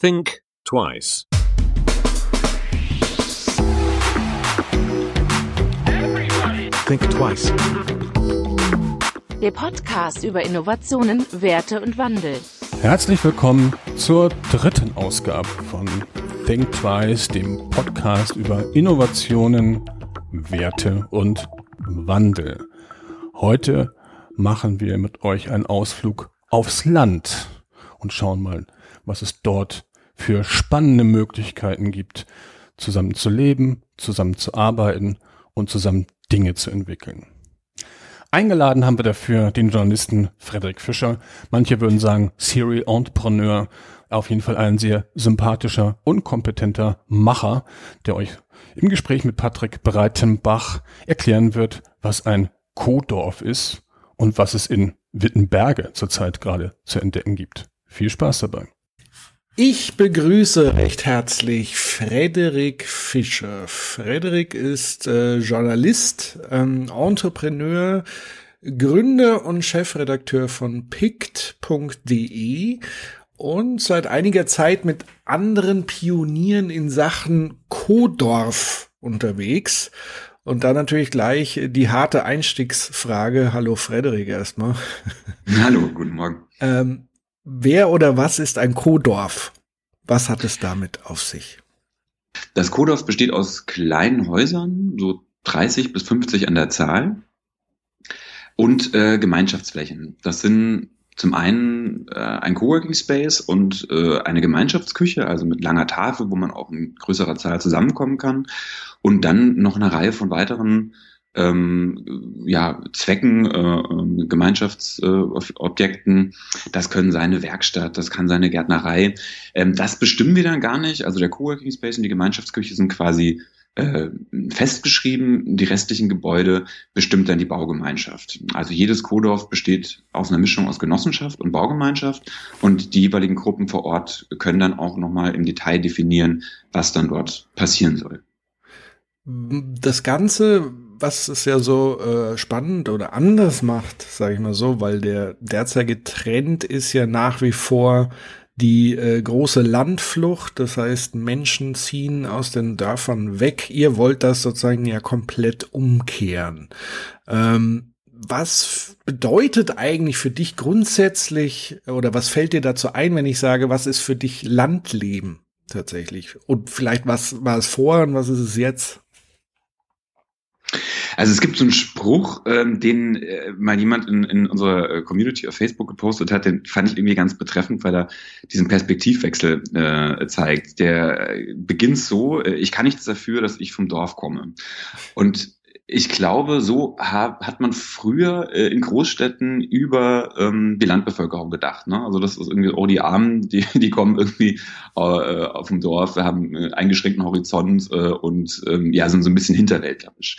Think twice. Think twice. Der Podcast über Innovationen, Werte und Wandel. Herzlich willkommen zur dritten Ausgabe von Think Twice, dem Podcast über Innovationen, Werte und Wandel. Heute machen wir mit euch einen Ausflug aufs Land und schauen mal, was es dort für spannende Möglichkeiten gibt, zusammen zu leben, zusammen zu arbeiten und zusammen Dinge zu entwickeln. Eingeladen haben wir dafür den Journalisten Frederik Fischer. Manche würden sagen Serial Entrepreneur. Auf jeden Fall ein sehr sympathischer und kompetenter Macher, der euch im Gespräch mit Patrick Breitenbach erklären wird, was ein Co-Dorf ist und was es in Wittenberge zurzeit gerade zu entdecken gibt. Viel Spaß dabei. Ich begrüße recht herzlich Frederik Fischer. Frederik ist äh, Journalist, ähm, Entrepreneur, Gründer und Chefredakteur von pict.de und seit einiger Zeit mit anderen Pionieren in Sachen Kodorf unterwegs. Und dann natürlich gleich die harte Einstiegsfrage. Hallo Frederik erstmal. Hallo, guten Morgen. Ähm, Wer oder was ist ein Kodorf? Was hat es damit auf sich? Das Kodorf besteht aus kleinen Häusern, so 30 bis 50 an der Zahl, und äh, Gemeinschaftsflächen. Das sind zum einen äh, ein Coworking Space und äh, eine Gemeinschaftsküche, also mit langer Tafel, wo man auch in größerer Zahl zusammenkommen kann. Und dann noch eine Reihe von weiteren ähm, ja, Zwecken, äh, ähm, Gemeinschaftsobjekten. Das können seine Werkstatt, das kann seine Gärtnerei. Ähm, das bestimmen wir dann gar nicht. Also der Coworking Space und die Gemeinschaftsküche sind quasi äh, festgeschrieben. Die restlichen Gebäude bestimmt dann die Baugemeinschaft. Also jedes Kodorf besteht aus einer Mischung aus Genossenschaft und Baugemeinschaft und die jeweiligen Gruppen vor Ort können dann auch nochmal im Detail definieren, was dann dort passieren soll. Das Ganze was es ja so äh, spannend oder anders macht, sage ich mal so, weil der derzeitige Trend ist ja nach wie vor die äh, große Landflucht, das heißt Menschen ziehen aus den Dörfern weg. Ihr wollt das sozusagen ja komplett umkehren. Ähm, was bedeutet eigentlich für dich grundsätzlich oder was fällt dir dazu ein, wenn ich sage, was ist für dich Landleben tatsächlich? Und vielleicht was war es vorher und was ist es jetzt? Also es gibt so einen Spruch, ähm, den äh, mal jemand in, in unserer Community auf Facebook gepostet hat, den fand ich irgendwie ganz betreffend, weil er diesen Perspektivwechsel äh, zeigt. Der äh, beginnt so, äh, ich kann nichts dafür, dass ich vom Dorf komme. Und ich glaube, so ha hat man früher äh, in Großstädten über ähm, die Landbevölkerung gedacht. Ne? Also das ist irgendwie, oh, die Armen, die, die kommen irgendwie äh, auf dem Dorf, haben äh, eingeschränkten Horizont äh, und ähm, ja, sind so ein bisschen hinterwäldlerisch.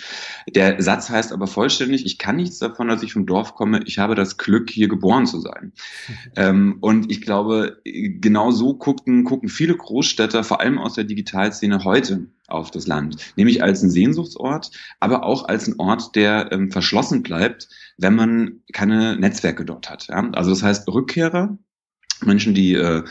Der Satz heißt aber vollständig, ich kann nichts davon, dass ich vom Dorf komme, ich habe das Glück, hier geboren zu sein. ähm, und ich glaube, genau so gucken, gucken viele Großstädter, vor allem aus der Digitalszene heute auf das Land, nämlich als ein Sehnsuchtsort, aber auch als ein Ort, der ähm, verschlossen bleibt, wenn man keine Netzwerke dort hat. Ja? Also das heißt Rückkehrer, Menschen, die äh,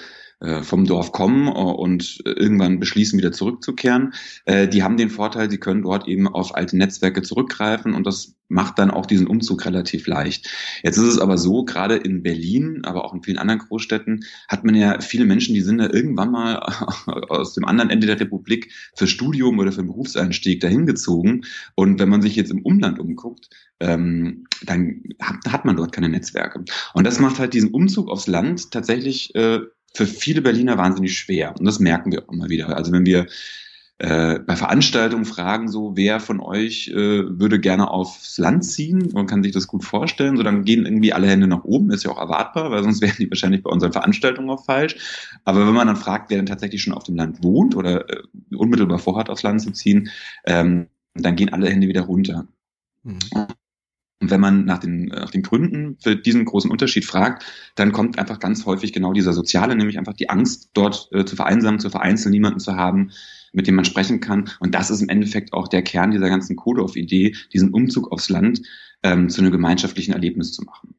vom Dorf kommen äh, und irgendwann beschließen, wieder zurückzukehren, äh, die haben den Vorteil, sie können dort eben auf alte Netzwerke zurückgreifen und das macht dann auch diesen Umzug relativ leicht. Jetzt ist es aber so, gerade in Berlin, aber auch in vielen anderen Großstädten, hat man ja viele Menschen, die sind da irgendwann mal aus dem anderen Ende der Republik für Studium oder für Berufseinstieg dahin gezogen. Und wenn man sich jetzt im Umland umguckt, ähm, dann hat, hat man dort keine Netzwerke. Und das macht halt diesen Umzug aufs Land tatsächlich äh, für viele Berliner wahnsinnig schwer. Und das merken wir auch immer wieder. Also wenn wir äh, bei Veranstaltungen fragen, so wer von euch äh, würde gerne aufs Land ziehen, man kann sich das gut vorstellen, so dann gehen irgendwie alle Hände nach oben, ist ja auch erwartbar, weil sonst wären die wahrscheinlich bei unseren Veranstaltungen auch falsch. Aber wenn man dann fragt, wer denn tatsächlich schon auf dem Land wohnt oder äh, unmittelbar vorhat, aufs Land zu ziehen, ähm, dann gehen alle Hände wieder runter. Mhm. Und wenn man nach den, nach den Gründen für diesen großen Unterschied fragt, dann kommt einfach ganz häufig genau dieser soziale, nämlich einfach die Angst, dort äh, zu vereinsamen, zu vereinzeln, niemanden zu haben, mit dem man sprechen kann. Und das ist im Endeffekt auch der Kern dieser ganzen Code-of-Idee, diesen Umzug aufs Land ähm, zu einem gemeinschaftlichen Erlebnis zu machen.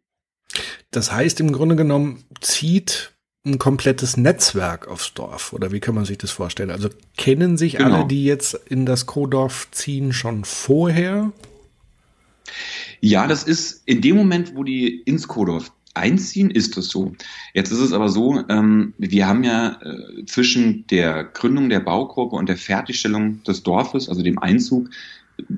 Das heißt, im Grunde genommen zieht ein komplettes Netzwerk aufs Dorf? Oder wie kann man sich das vorstellen? Also kennen sich genau. alle, die jetzt in das Co-Dorf ziehen, schon vorher? Ja, das ist in dem Moment, wo die ins Co-Dorf einziehen, ist das so. Jetzt ist es aber so, ähm, wir haben ja äh, zwischen der Gründung der Baugruppe und der Fertigstellung des Dorfes, also dem Einzug,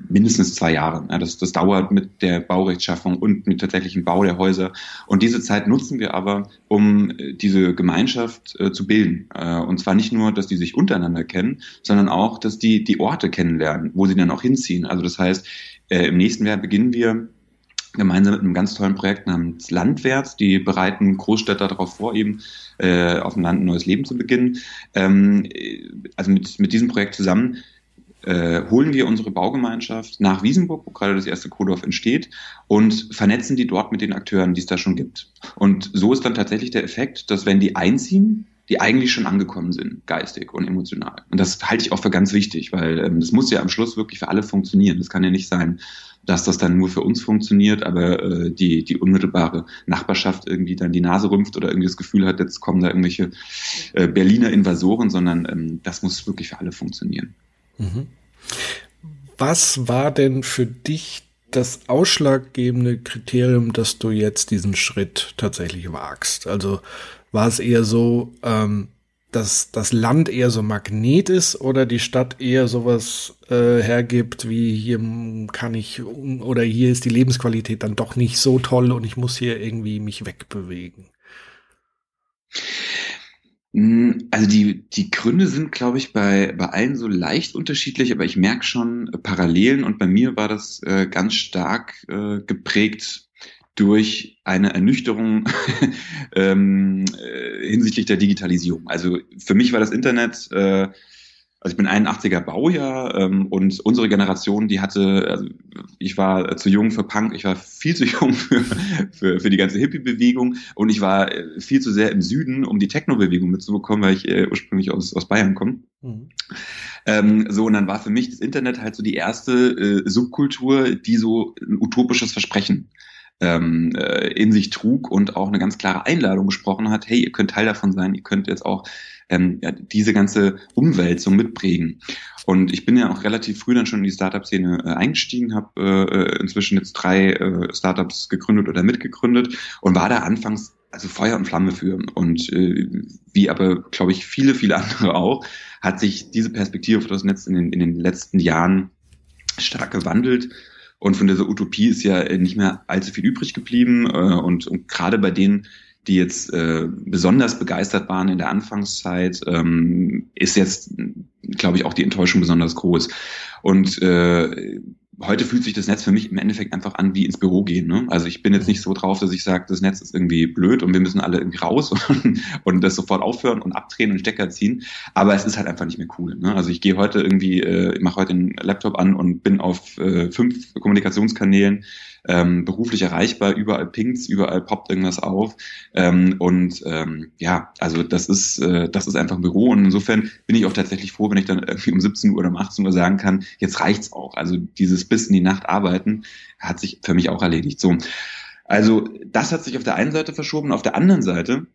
mindestens zwei Jahre. Ja, das, das dauert mit der Baurechtschaffung und mit tatsächlichen Bau der Häuser. Und diese Zeit nutzen wir aber, um äh, diese Gemeinschaft äh, zu bilden. Äh, und zwar nicht nur, dass die sich untereinander kennen, sondern auch, dass die die Orte kennenlernen, wo sie dann auch hinziehen. Also das heißt, äh, im nächsten Jahr beginnen wir gemeinsam mit einem ganz tollen Projekt namens Landwärts. Die bereiten Großstädter darauf vor, eben äh, auf dem Land ein neues Leben zu beginnen. Ähm, äh, also mit, mit diesem Projekt zusammen äh, holen wir unsere Baugemeinschaft nach Wiesenburg, wo gerade das erste Kodorf entsteht, und vernetzen die dort mit den Akteuren, die es da schon gibt. Und so ist dann tatsächlich der Effekt, dass wenn die einziehen, die eigentlich schon angekommen sind, geistig und emotional. Und das halte ich auch für ganz wichtig, weil ähm, das muss ja am Schluss wirklich für alle funktionieren. Das kann ja nicht sein, dass das dann nur für uns funktioniert, aber äh, die, die unmittelbare Nachbarschaft irgendwie dann die Nase rümpft oder irgendwie das Gefühl hat, jetzt kommen da irgendwelche äh, Berliner Invasoren, sondern ähm, das muss wirklich für alle funktionieren. Mhm. Was war denn für dich das ausschlaggebende Kriterium, dass du jetzt diesen Schritt tatsächlich wagst? Also war es eher so, ähm, dass das Land eher so Magnet ist oder die Stadt eher sowas äh, hergibt, wie hier kann ich oder hier ist die Lebensqualität dann doch nicht so toll und ich muss hier irgendwie mich wegbewegen? Hm, also die, die Gründe sind, glaube ich, bei, bei allen so leicht unterschiedlich, aber ich merke schon Parallelen und bei mir war das äh, ganz stark äh, geprägt durch eine Ernüchterung ähm, äh, hinsichtlich der Digitalisierung. Also für mich war das Internet äh, also ich bin 81er Baujahr ähm, und unsere Generation, die hatte, also ich war zu jung für Punk, ich war viel zu jung für, für, für die ganze Hippie-Bewegung und ich war äh, viel zu sehr im Süden, um die Techno-Bewegung mitzubekommen, weil ich äh, ursprünglich aus, aus Bayern komme. Mhm. Ähm, so, und dann war für mich das Internet halt so die erste äh, Subkultur, die so ein utopisches Versprechen ähm, äh, in sich trug und auch eine ganz klare Einladung gesprochen hat, hey, ihr könnt Teil davon sein, ihr könnt jetzt auch ähm, ja, diese ganze Umwälzung mitprägen. Und ich bin ja auch relativ früh dann schon in die Startup-Szene äh, eingestiegen, habe äh, inzwischen jetzt drei äh, Startups gegründet oder mitgegründet und war da anfangs also Feuer und Flamme für. Und äh, wie aber, glaube ich, viele, viele andere auch, hat sich diese Perspektive für das Netz in den, in den letzten Jahren stark gewandelt. Und von dieser Utopie ist ja nicht mehr allzu viel übrig geblieben. Äh, und, und gerade bei denen, die jetzt äh, besonders begeistert waren in der Anfangszeit, ähm, ist jetzt, glaube ich, auch die Enttäuschung besonders groß. Und äh, heute fühlt sich das Netz für mich im Endeffekt einfach an wie ins Büro gehen. Ne? Also ich bin jetzt nicht so drauf, dass ich sage, das Netz ist irgendwie blöd und wir müssen alle irgendwie raus und, und das sofort aufhören und abdrehen und Stecker ziehen. Aber es ist halt einfach nicht mehr cool. Ne? Also ich gehe heute irgendwie, äh, mache heute den Laptop an und bin auf äh, fünf Kommunikationskanälen ähm, beruflich erreichbar, überall pingt's, überall poppt irgendwas auf. Ähm, und ähm, ja, also das ist, äh, das ist einfach ein Büro. Und insofern bin ich auch tatsächlich froh, wenn ich dann irgendwie um 17 Uhr oder um 18 Uhr sagen kann, jetzt reicht's auch. Also dieses bis in die Nacht arbeiten hat sich für mich auch erledigt. So. Also das hat sich auf der einen Seite verschoben, auf der anderen Seite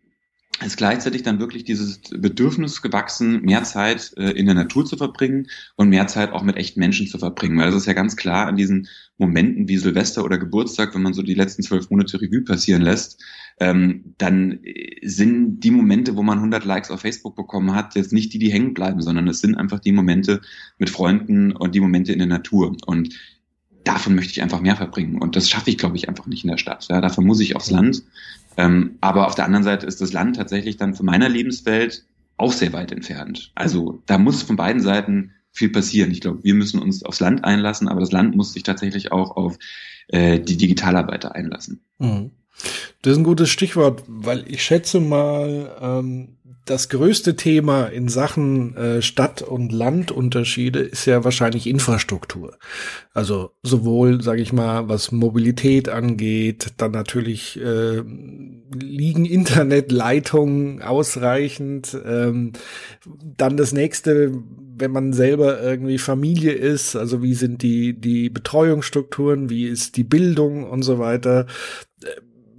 ist gleichzeitig dann wirklich dieses Bedürfnis gewachsen, mehr Zeit äh, in der Natur zu verbringen und mehr Zeit auch mit echten Menschen zu verbringen. Weil das ist ja ganz klar an diesen Momenten wie Silvester oder Geburtstag, wenn man so die letzten zwölf Monate Revue passieren lässt, ähm, dann sind die Momente, wo man 100 Likes auf Facebook bekommen hat, jetzt nicht die, die hängen bleiben, sondern es sind einfach die Momente mit Freunden und die Momente in der Natur. Und davon möchte ich einfach mehr verbringen. Und das schaffe ich, glaube ich, einfach nicht in der Stadt. Ja, dafür muss ich aufs Land. Ähm, aber auf der anderen Seite ist das Land tatsächlich dann von meiner Lebenswelt auch sehr weit entfernt. Also da muss von beiden Seiten viel passieren. Ich glaube, wir müssen uns aufs Land einlassen, aber das Land muss sich tatsächlich auch auf äh, die Digitalarbeiter einlassen. Mhm. Das ist ein gutes Stichwort, weil ich schätze mal, ähm, das größte Thema in Sachen äh, Stadt- und Landunterschiede ist ja wahrscheinlich Infrastruktur. Also sowohl, sage ich mal, was Mobilität angeht, dann natürlich äh, liegen Internetleitungen ausreichend. Ähm, dann das nächste, wenn man selber irgendwie Familie ist, also wie sind die die Betreuungsstrukturen, wie ist die Bildung und so weiter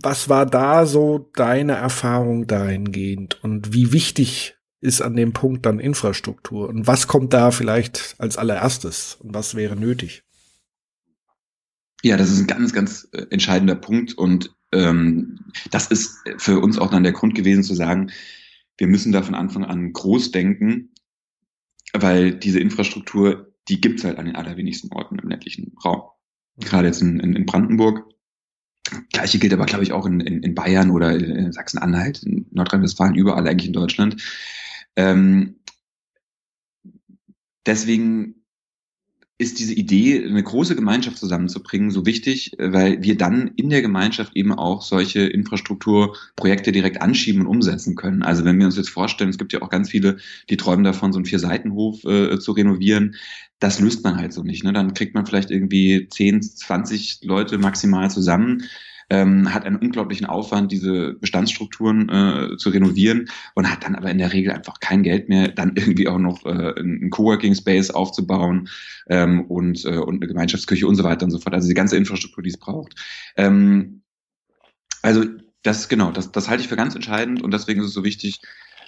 was war da so deine Erfahrung dahingehend und wie wichtig ist an dem Punkt dann Infrastruktur und was kommt da vielleicht als allererstes und was wäre nötig? Ja, das ist ein ganz, ganz äh, entscheidender Punkt und ähm, das ist für uns auch dann der Grund gewesen zu sagen, wir müssen da von Anfang an groß denken, weil diese Infrastruktur, die gibt's halt an den allerwenigsten Orten im ländlichen Raum. Gerade jetzt in, in, in Brandenburg. Gleiche gilt aber, glaube ich, auch in, in, in Bayern oder in Sachsen-Anhalt, in Nordrhein-Westfalen, überall eigentlich in Deutschland. Ähm, deswegen ist diese Idee, eine große Gemeinschaft zusammenzubringen, so wichtig, weil wir dann in der Gemeinschaft eben auch solche Infrastrukturprojekte direkt anschieben und umsetzen können. Also wenn wir uns jetzt vorstellen, es gibt ja auch ganz viele, die träumen davon, so einen Vier-Seitenhof äh, zu renovieren. Das löst man halt so nicht. Ne? Dann kriegt man vielleicht irgendwie 10, 20 Leute maximal zusammen ähm, hat einen unglaublichen Aufwand, diese Bestandsstrukturen äh, zu renovieren und hat dann aber in der Regel einfach kein Geld mehr, dann irgendwie auch noch äh, einen Coworking Space aufzubauen ähm, und, äh, und eine Gemeinschaftsküche und so weiter und so fort. Also die ganze Infrastruktur, die es braucht. Ähm, also das genau, das, das halte ich für ganz entscheidend und deswegen ist es so wichtig,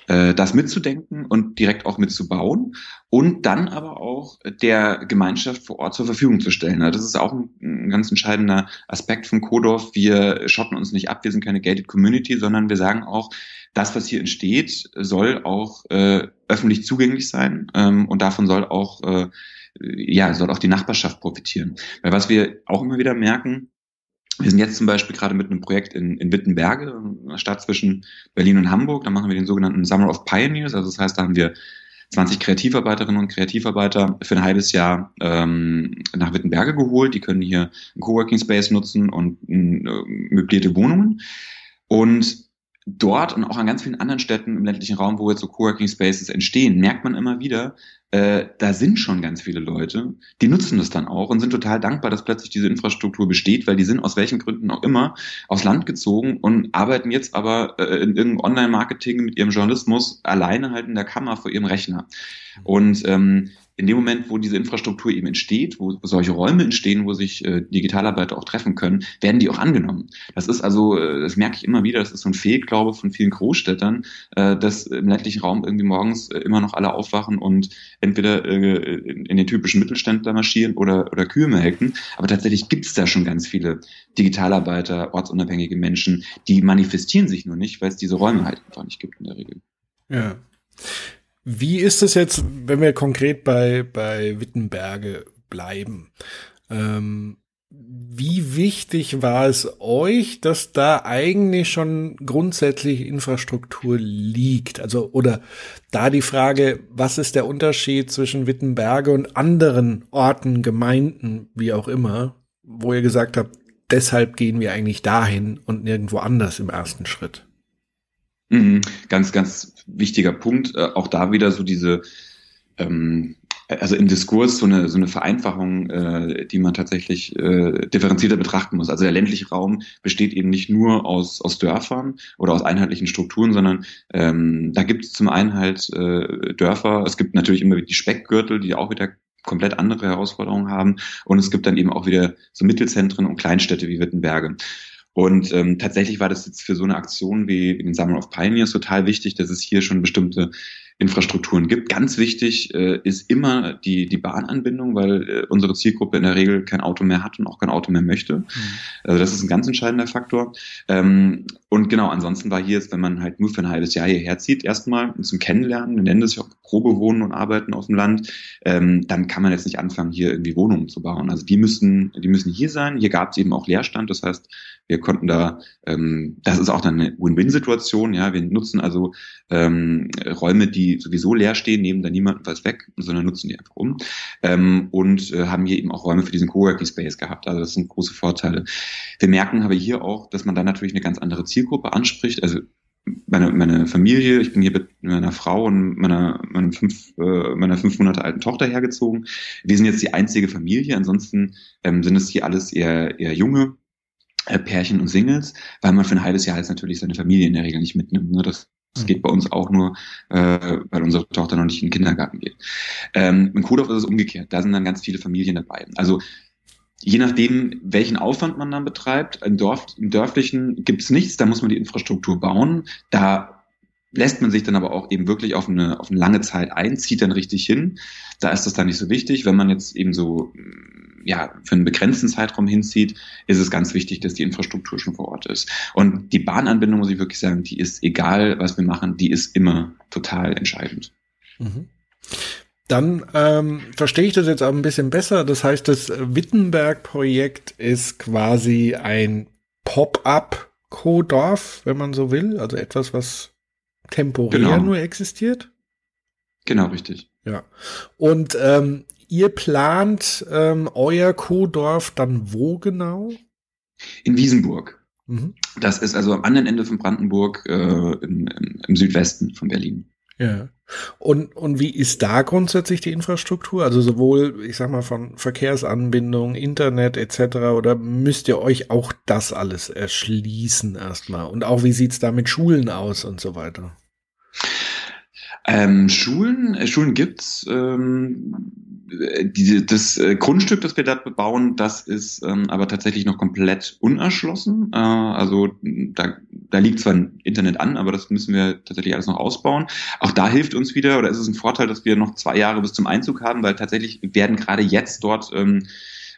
äh, das mitzudenken und direkt auch mitzubauen und dann aber auch der Gemeinschaft vor Ort zur Verfügung zu stellen. Das ist auch ein, ein ganz entscheidender Aspekt von Kodorf. Wir schotten uns nicht ab, wir sind keine gated Community, sondern wir sagen auch, das, was hier entsteht, soll auch äh, öffentlich zugänglich sein ähm, und davon soll auch äh, ja soll auch die Nachbarschaft profitieren. Weil was wir auch immer wieder merken, wir sind jetzt zum Beispiel gerade mit einem Projekt in, in Wittenberge, einer Stadt zwischen Berlin und Hamburg. Da machen wir den sogenannten Summer of Pioneers. Also das heißt, da haben wir 20 Kreativarbeiterinnen und Kreativarbeiter für ein halbes Jahr ähm, nach Wittenberge geholt. Die können hier einen Coworking Space nutzen und äh, möblierte Wohnungen. Und dort und auch an ganz vielen anderen Städten im ländlichen Raum, wo jetzt so Coworking Spaces entstehen, merkt man immer wieder, äh, da sind schon ganz viele Leute, die nutzen das dann auch und sind total dankbar, dass plötzlich diese Infrastruktur besteht, weil die sind aus welchen Gründen auch immer aufs Land gezogen und arbeiten jetzt aber äh, in irgendeinem Online-Marketing mit ihrem Journalismus alleine halt in der Kammer vor ihrem Rechner. Und ähm, in dem Moment, wo diese Infrastruktur eben entsteht, wo solche Räume entstehen, wo sich äh, Digitalarbeiter auch treffen können, werden die auch angenommen. Das ist also, äh, das merke ich immer wieder, das ist so ein Fehlglaube von vielen Großstädtern, äh, dass im ländlichen Raum irgendwie morgens äh, immer noch alle aufwachen und entweder äh, in, den typischen Mittelständler marschieren oder, oder Kühe melken. Aber tatsächlich gibt es da schon ganz viele Digitalarbeiter, ortsunabhängige Menschen, die manifestieren sich nur nicht, weil es diese Räume halt einfach nicht gibt in der Regel. Ja. Wie ist es jetzt, wenn wir konkret bei, bei Wittenberge bleiben? Ähm, wie wichtig war es euch, dass da eigentlich schon grundsätzlich Infrastruktur liegt? Also, oder da die Frage, was ist der Unterschied zwischen Wittenberge und anderen Orten, Gemeinden, wie auch immer, wo ihr gesagt habt, deshalb gehen wir eigentlich dahin und nirgendwo anders im ersten Schritt? Mhm. Ganz, ganz wichtiger Punkt. Äh, auch da wieder so diese, ähm, also im Diskurs so eine, so eine Vereinfachung, äh, die man tatsächlich äh, differenzierter betrachten muss. Also der ländliche Raum besteht eben nicht nur aus, aus Dörfern oder aus einheitlichen Strukturen, sondern ähm, da gibt es zum einen halt äh, Dörfer, es gibt natürlich immer die Speckgürtel, die auch wieder komplett andere Herausforderungen haben und es gibt dann eben auch wieder so Mittelzentren und Kleinstädte wie Wittenberge. Und ähm, tatsächlich war das jetzt für so eine Aktion wie, den Summer of Pioneers total wichtig, dass es hier schon bestimmte Infrastrukturen gibt. Ganz wichtig äh, ist immer die, die Bahnanbindung, weil äh, unsere Zielgruppe in der Regel kein Auto mehr hat und auch kein Auto mehr möchte. Mhm. Also das ist ein ganz entscheidender Faktor. Ähm, und genau, ansonsten war hier jetzt, wenn man halt nur für ein halbes Jahr hierher zieht, erstmal zum Kennenlernen, wir nennen das ja auch Probe wohnen und arbeiten auf dem Land, ähm, dann kann man jetzt nicht anfangen, hier irgendwie Wohnungen zu bauen. Also die müssen, die müssen hier sein. Hier gab es eben auch Leerstand. Das heißt, wir konnten da, ähm, das ist auch dann eine Win-Win-Situation. Ja, wir nutzen also ähm, Räume, die sowieso leer stehen, nehmen da niemanden was weg, sondern nutzen die einfach um ähm, und äh, haben hier eben auch Räume für diesen Coworking Space gehabt. Also das sind große Vorteile. Wir merken aber hier auch, dass man dann natürlich eine ganz andere Zielgruppe anspricht. Also meine, meine Familie, ich bin hier mit meiner Frau und meiner, meiner, fünf, äh, meiner fünf Monate alten Tochter hergezogen. Wir sind jetzt die einzige Familie, ansonsten ähm, sind es hier alles eher, eher junge Pärchen und Singles, weil man für ein halbes Jahr jetzt natürlich seine Familie in der Regel nicht mitnimmt. Ne? Das, das geht bei uns auch nur, äh, weil unsere Tochter noch nicht in den Kindergarten geht. Ähm, in Kudorf ist es umgekehrt. Da sind dann ganz viele Familien dabei. Also je nachdem, welchen Aufwand man dann betreibt, im, Dorf, im dörflichen gibt's nichts, da muss man die Infrastruktur bauen. Da lässt man sich dann aber auch eben wirklich auf eine, auf eine lange Zeit ein, zieht dann richtig hin. Da ist das dann nicht so wichtig. Wenn man jetzt eben so ja, für einen begrenzten Zeitraum hinzieht, ist es ganz wichtig, dass die Infrastruktur schon vor Ort ist. Und die Bahnanbindung, muss ich wirklich sagen, die ist egal, was wir machen, die ist immer total entscheidend. Mhm. Dann ähm, verstehe ich das jetzt auch ein bisschen besser. Das heißt, das Wittenberg-Projekt ist quasi ein Pop-up-Co-Dorf, wenn man so will. Also etwas, was temporär genau. nur existiert. Genau, richtig. Ja. Und ähm, ihr plant ähm, euer Co-Dorf dann wo genau? In Wiesenburg. Mhm. Das ist also am anderen Ende von Brandenburg äh, im, im, im Südwesten von Berlin. Ja. Und, und wie ist da grundsätzlich die Infrastruktur? Also sowohl, ich sag mal, von Verkehrsanbindung, Internet etc. oder müsst ihr euch auch das alles erschließen erstmal? Und auch wie sieht's da mit Schulen aus und so weiter? Ähm, Schulen, äh, Schulen gibt's. Ähm, die, das äh, Grundstück, das wir dort bebauen, das ist ähm, aber tatsächlich noch komplett unerschlossen. Äh, also da, da liegt zwar ein Internet an, aber das müssen wir tatsächlich alles noch ausbauen. Auch da hilft uns wieder, oder ist es ein Vorteil, dass wir noch zwei Jahre bis zum Einzug haben, weil tatsächlich werden gerade jetzt dort ähm,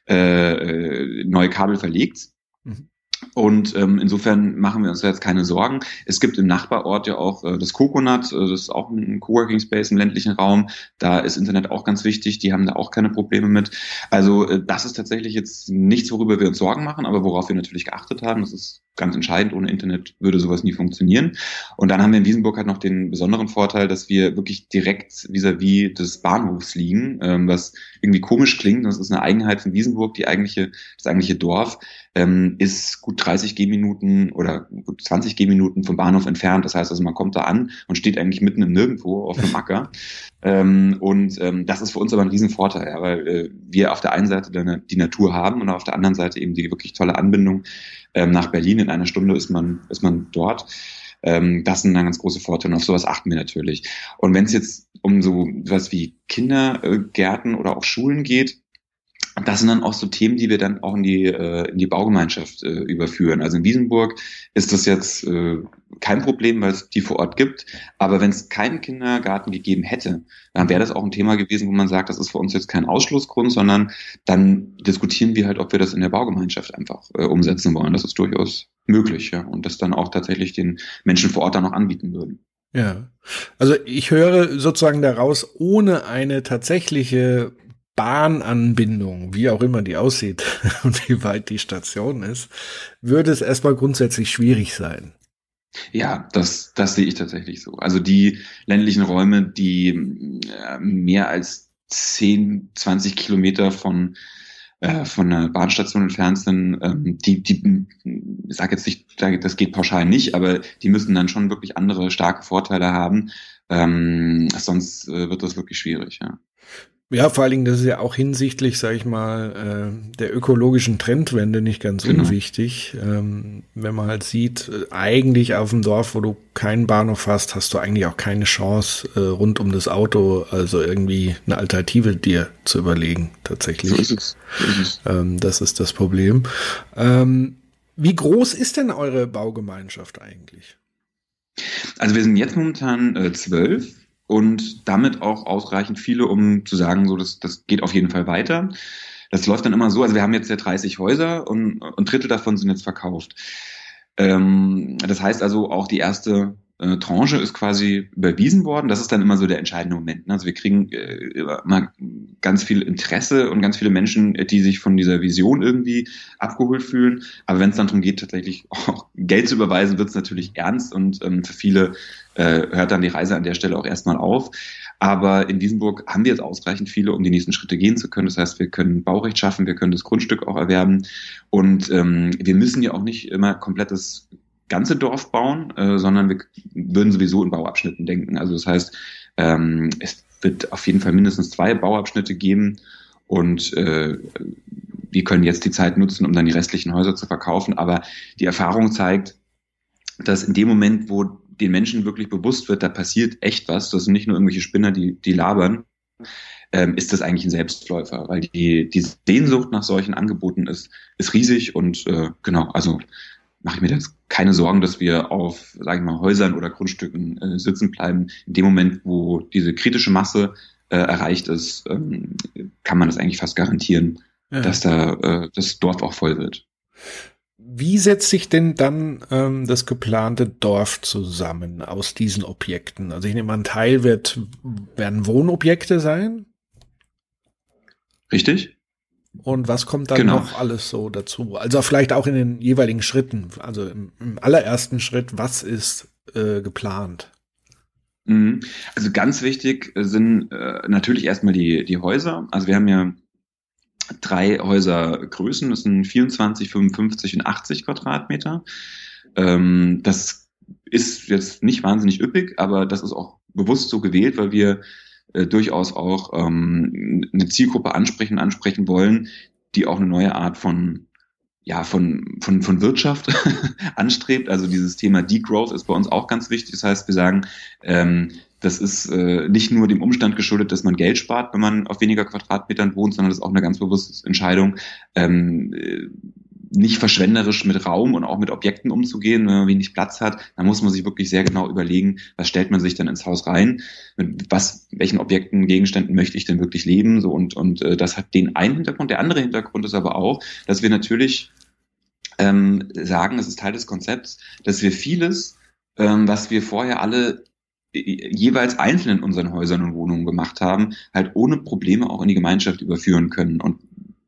äh, neue Kabel verlegt. Mhm. Und ähm, insofern machen wir uns jetzt keine Sorgen. Es gibt im Nachbarort ja auch äh, das Coconut, äh, das ist auch ein Coworking Space im ländlichen Raum. Da ist Internet auch ganz wichtig, die haben da auch keine Probleme mit. Also äh, das ist tatsächlich jetzt nichts, worüber wir uns Sorgen machen, aber worauf wir natürlich geachtet haben, das ist ganz entscheidend. Ohne Internet würde sowas nie funktionieren. Und dann haben wir in Wiesenburg halt noch den besonderen Vorteil, dass wir wirklich direkt vis-à-vis -vis des Bahnhofs liegen, ähm, was irgendwie komisch klingt. Das ist eine Eigenheit von Wiesenburg, die eigentliche, das eigentliche Dorf ähm, ist gut 30 Gehminuten oder gut 20 Gehminuten vom Bahnhof entfernt. Das heißt also, man kommt da an und steht eigentlich mitten im Nirgendwo auf einem Acker. ähm, und ähm, das ist für uns aber ein Riesenvorteil, ja, weil äh, wir auf der einen Seite die Natur haben und auf der anderen Seite eben die wirklich tolle Anbindung ähm, nach Berlin. In einer Stunde ist man, ist man dort. Ähm, das sind dann ganz große Vorteile. Und auf sowas achten wir natürlich. Und wenn es jetzt um so was wie Kindergärten oder auch Schulen geht, das sind dann auch so Themen, die wir dann auch in die, äh, in die Baugemeinschaft äh, überführen. Also in Wiesenburg ist das jetzt äh, kein Problem, weil es die vor Ort gibt. Aber wenn es keinen Kindergarten gegeben hätte, dann wäre das auch ein Thema gewesen, wo man sagt, das ist für uns jetzt kein Ausschlussgrund, sondern dann diskutieren wir halt, ob wir das in der Baugemeinschaft einfach äh, umsetzen wollen. Das ist durchaus möglich, ja. Und das dann auch tatsächlich den Menschen vor Ort dann noch anbieten würden. Ja. Also ich höre sozusagen daraus, ohne eine tatsächliche Bahnanbindung, wie auch immer die aussieht und wie weit die Station ist, würde es erstmal grundsätzlich schwierig sein. Ja, das, das sehe ich tatsächlich so. Also die ländlichen Räume, die äh, mehr als 10, 20 Kilometer von äh, von einer Bahnstation entfernt sind, ähm, die, die, ich sage jetzt nicht, das geht pauschal nicht, aber die müssen dann schon wirklich andere starke Vorteile haben. Ähm, sonst äh, wird das wirklich schwierig, ja. Ja, vor allen Dingen, das ist ja auch hinsichtlich, sag ich mal, äh, der ökologischen Trendwende nicht ganz genau. unwichtig. Ähm, wenn man halt sieht, äh, eigentlich auf dem Dorf, wo du keinen Bahnhof hast, hast du eigentlich auch keine Chance, äh, rund um das Auto, also irgendwie eine Alternative dir zu überlegen, tatsächlich. So ist es. So ist es. Ähm, das ist das Problem. Ähm, wie groß ist denn eure Baugemeinschaft eigentlich? Also wir sind jetzt momentan äh, zwölf und damit auch ausreichend viele, um zu sagen, so das, das geht auf jeden Fall weiter. Das läuft dann immer so, also wir haben jetzt ja 30 Häuser und ein Drittel davon sind jetzt verkauft. Ähm, das heißt also, auch die erste äh, Tranche ist quasi überwiesen worden. Das ist dann immer so der entscheidende Moment. Ne? Also wir kriegen äh, immer ganz viel Interesse und ganz viele Menschen, die sich von dieser Vision irgendwie abgeholt fühlen. Aber wenn es dann darum geht, tatsächlich auch Geld zu überweisen, wird es natürlich ernst und ähm, für viele äh, hört dann die Reise an der Stelle auch erstmal auf. Aber in Wiesenburg haben wir jetzt ausreichend viele, um die nächsten Schritte gehen zu können. Das heißt, wir können Baurecht schaffen, wir können das Grundstück auch erwerben. Und ähm, wir müssen ja auch nicht immer komplettes ganze Dorf bauen, äh, sondern wir würden sowieso in Bauabschnitten denken. Also das heißt, ähm, es wird auf jeden Fall mindestens zwei Bauabschnitte geben und äh, wir können jetzt die Zeit nutzen, um dann die restlichen Häuser zu verkaufen. Aber die Erfahrung zeigt, dass in dem Moment, wo den Menschen wirklich bewusst wird, da passiert echt was, das sind nicht nur irgendwelche Spinner, die, die labern, ähm, ist das eigentlich ein Selbstläufer, weil die, die Sehnsucht nach solchen Angeboten ist, ist riesig und äh, genau, also mache ich mir jetzt keine Sorgen, dass wir auf, sage ich mal, Häusern oder Grundstücken äh, sitzen bleiben. In dem Moment, wo diese kritische Masse äh, erreicht ist, ähm, kann man das eigentlich fast garantieren, ja. dass da äh, das Dorf auch voll wird. Wie setzt sich denn dann ähm, das geplante Dorf zusammen aus diesen Objekten? Also ich nehme an, ein Teil wird, werden Wohnobjekte sein. Richtig. Und was kommt dann genau. noch alles so dazu? Also vielleicht auch in den jeweiligen Schritten. Also im, im allerersten Schritt, was ist äh, geplant? Mhm. Also ganz wichtig sind äh, natürlich erstmal die, die Häuser. Also wir haben ja drei Häusergrößen, das sind 24, 55 und 80 Quadratmeter. Ähm, das ist jetzt nicht wahnsinnig üppig, aber das ist auch bewusst so gewählt, weil wir äh, durchaus auch ähm, eine Zielgruppe ansprechen, ansprechen wollen, die auch eine neue Art von ja, von, von, von Wirtschaft anstrebt. Also dieses Thema Degrowth ist bei uns auch ganz wichtig. Das heißt, wir sagen, ähm, das ist äh, nicht nur dem Umstand geschuldet, dass man Geld spart, wenn man auf weniger Quadratmetern wohnt, sondern das ist auch eine ganz bewusste Entscheidung, ähm, äh, nicht verschwenderisch mit Raum und auch mit Objekten umzugehen, wenn man wenig Platz hat, dann muss man sich wirklich sehr genau überlegen, was stellt man sich denn ins Haus rein, mit was, welchen Objekten, Gegenständen möchte ich denn wirklich leben, so und und äh, das hat den einen Hintergrund. Der andere Hintergrund ist aber auch, dass wir natürlich ähm, sagen, es ist Teil des Konzepts, dass wir vieles, ähm, was wir vorher alle jeweils einzeln in unseren Häusern und Wohnungen gemacht haben, halt ohne Probleme auch in die Gemeinschaft überführen können. Und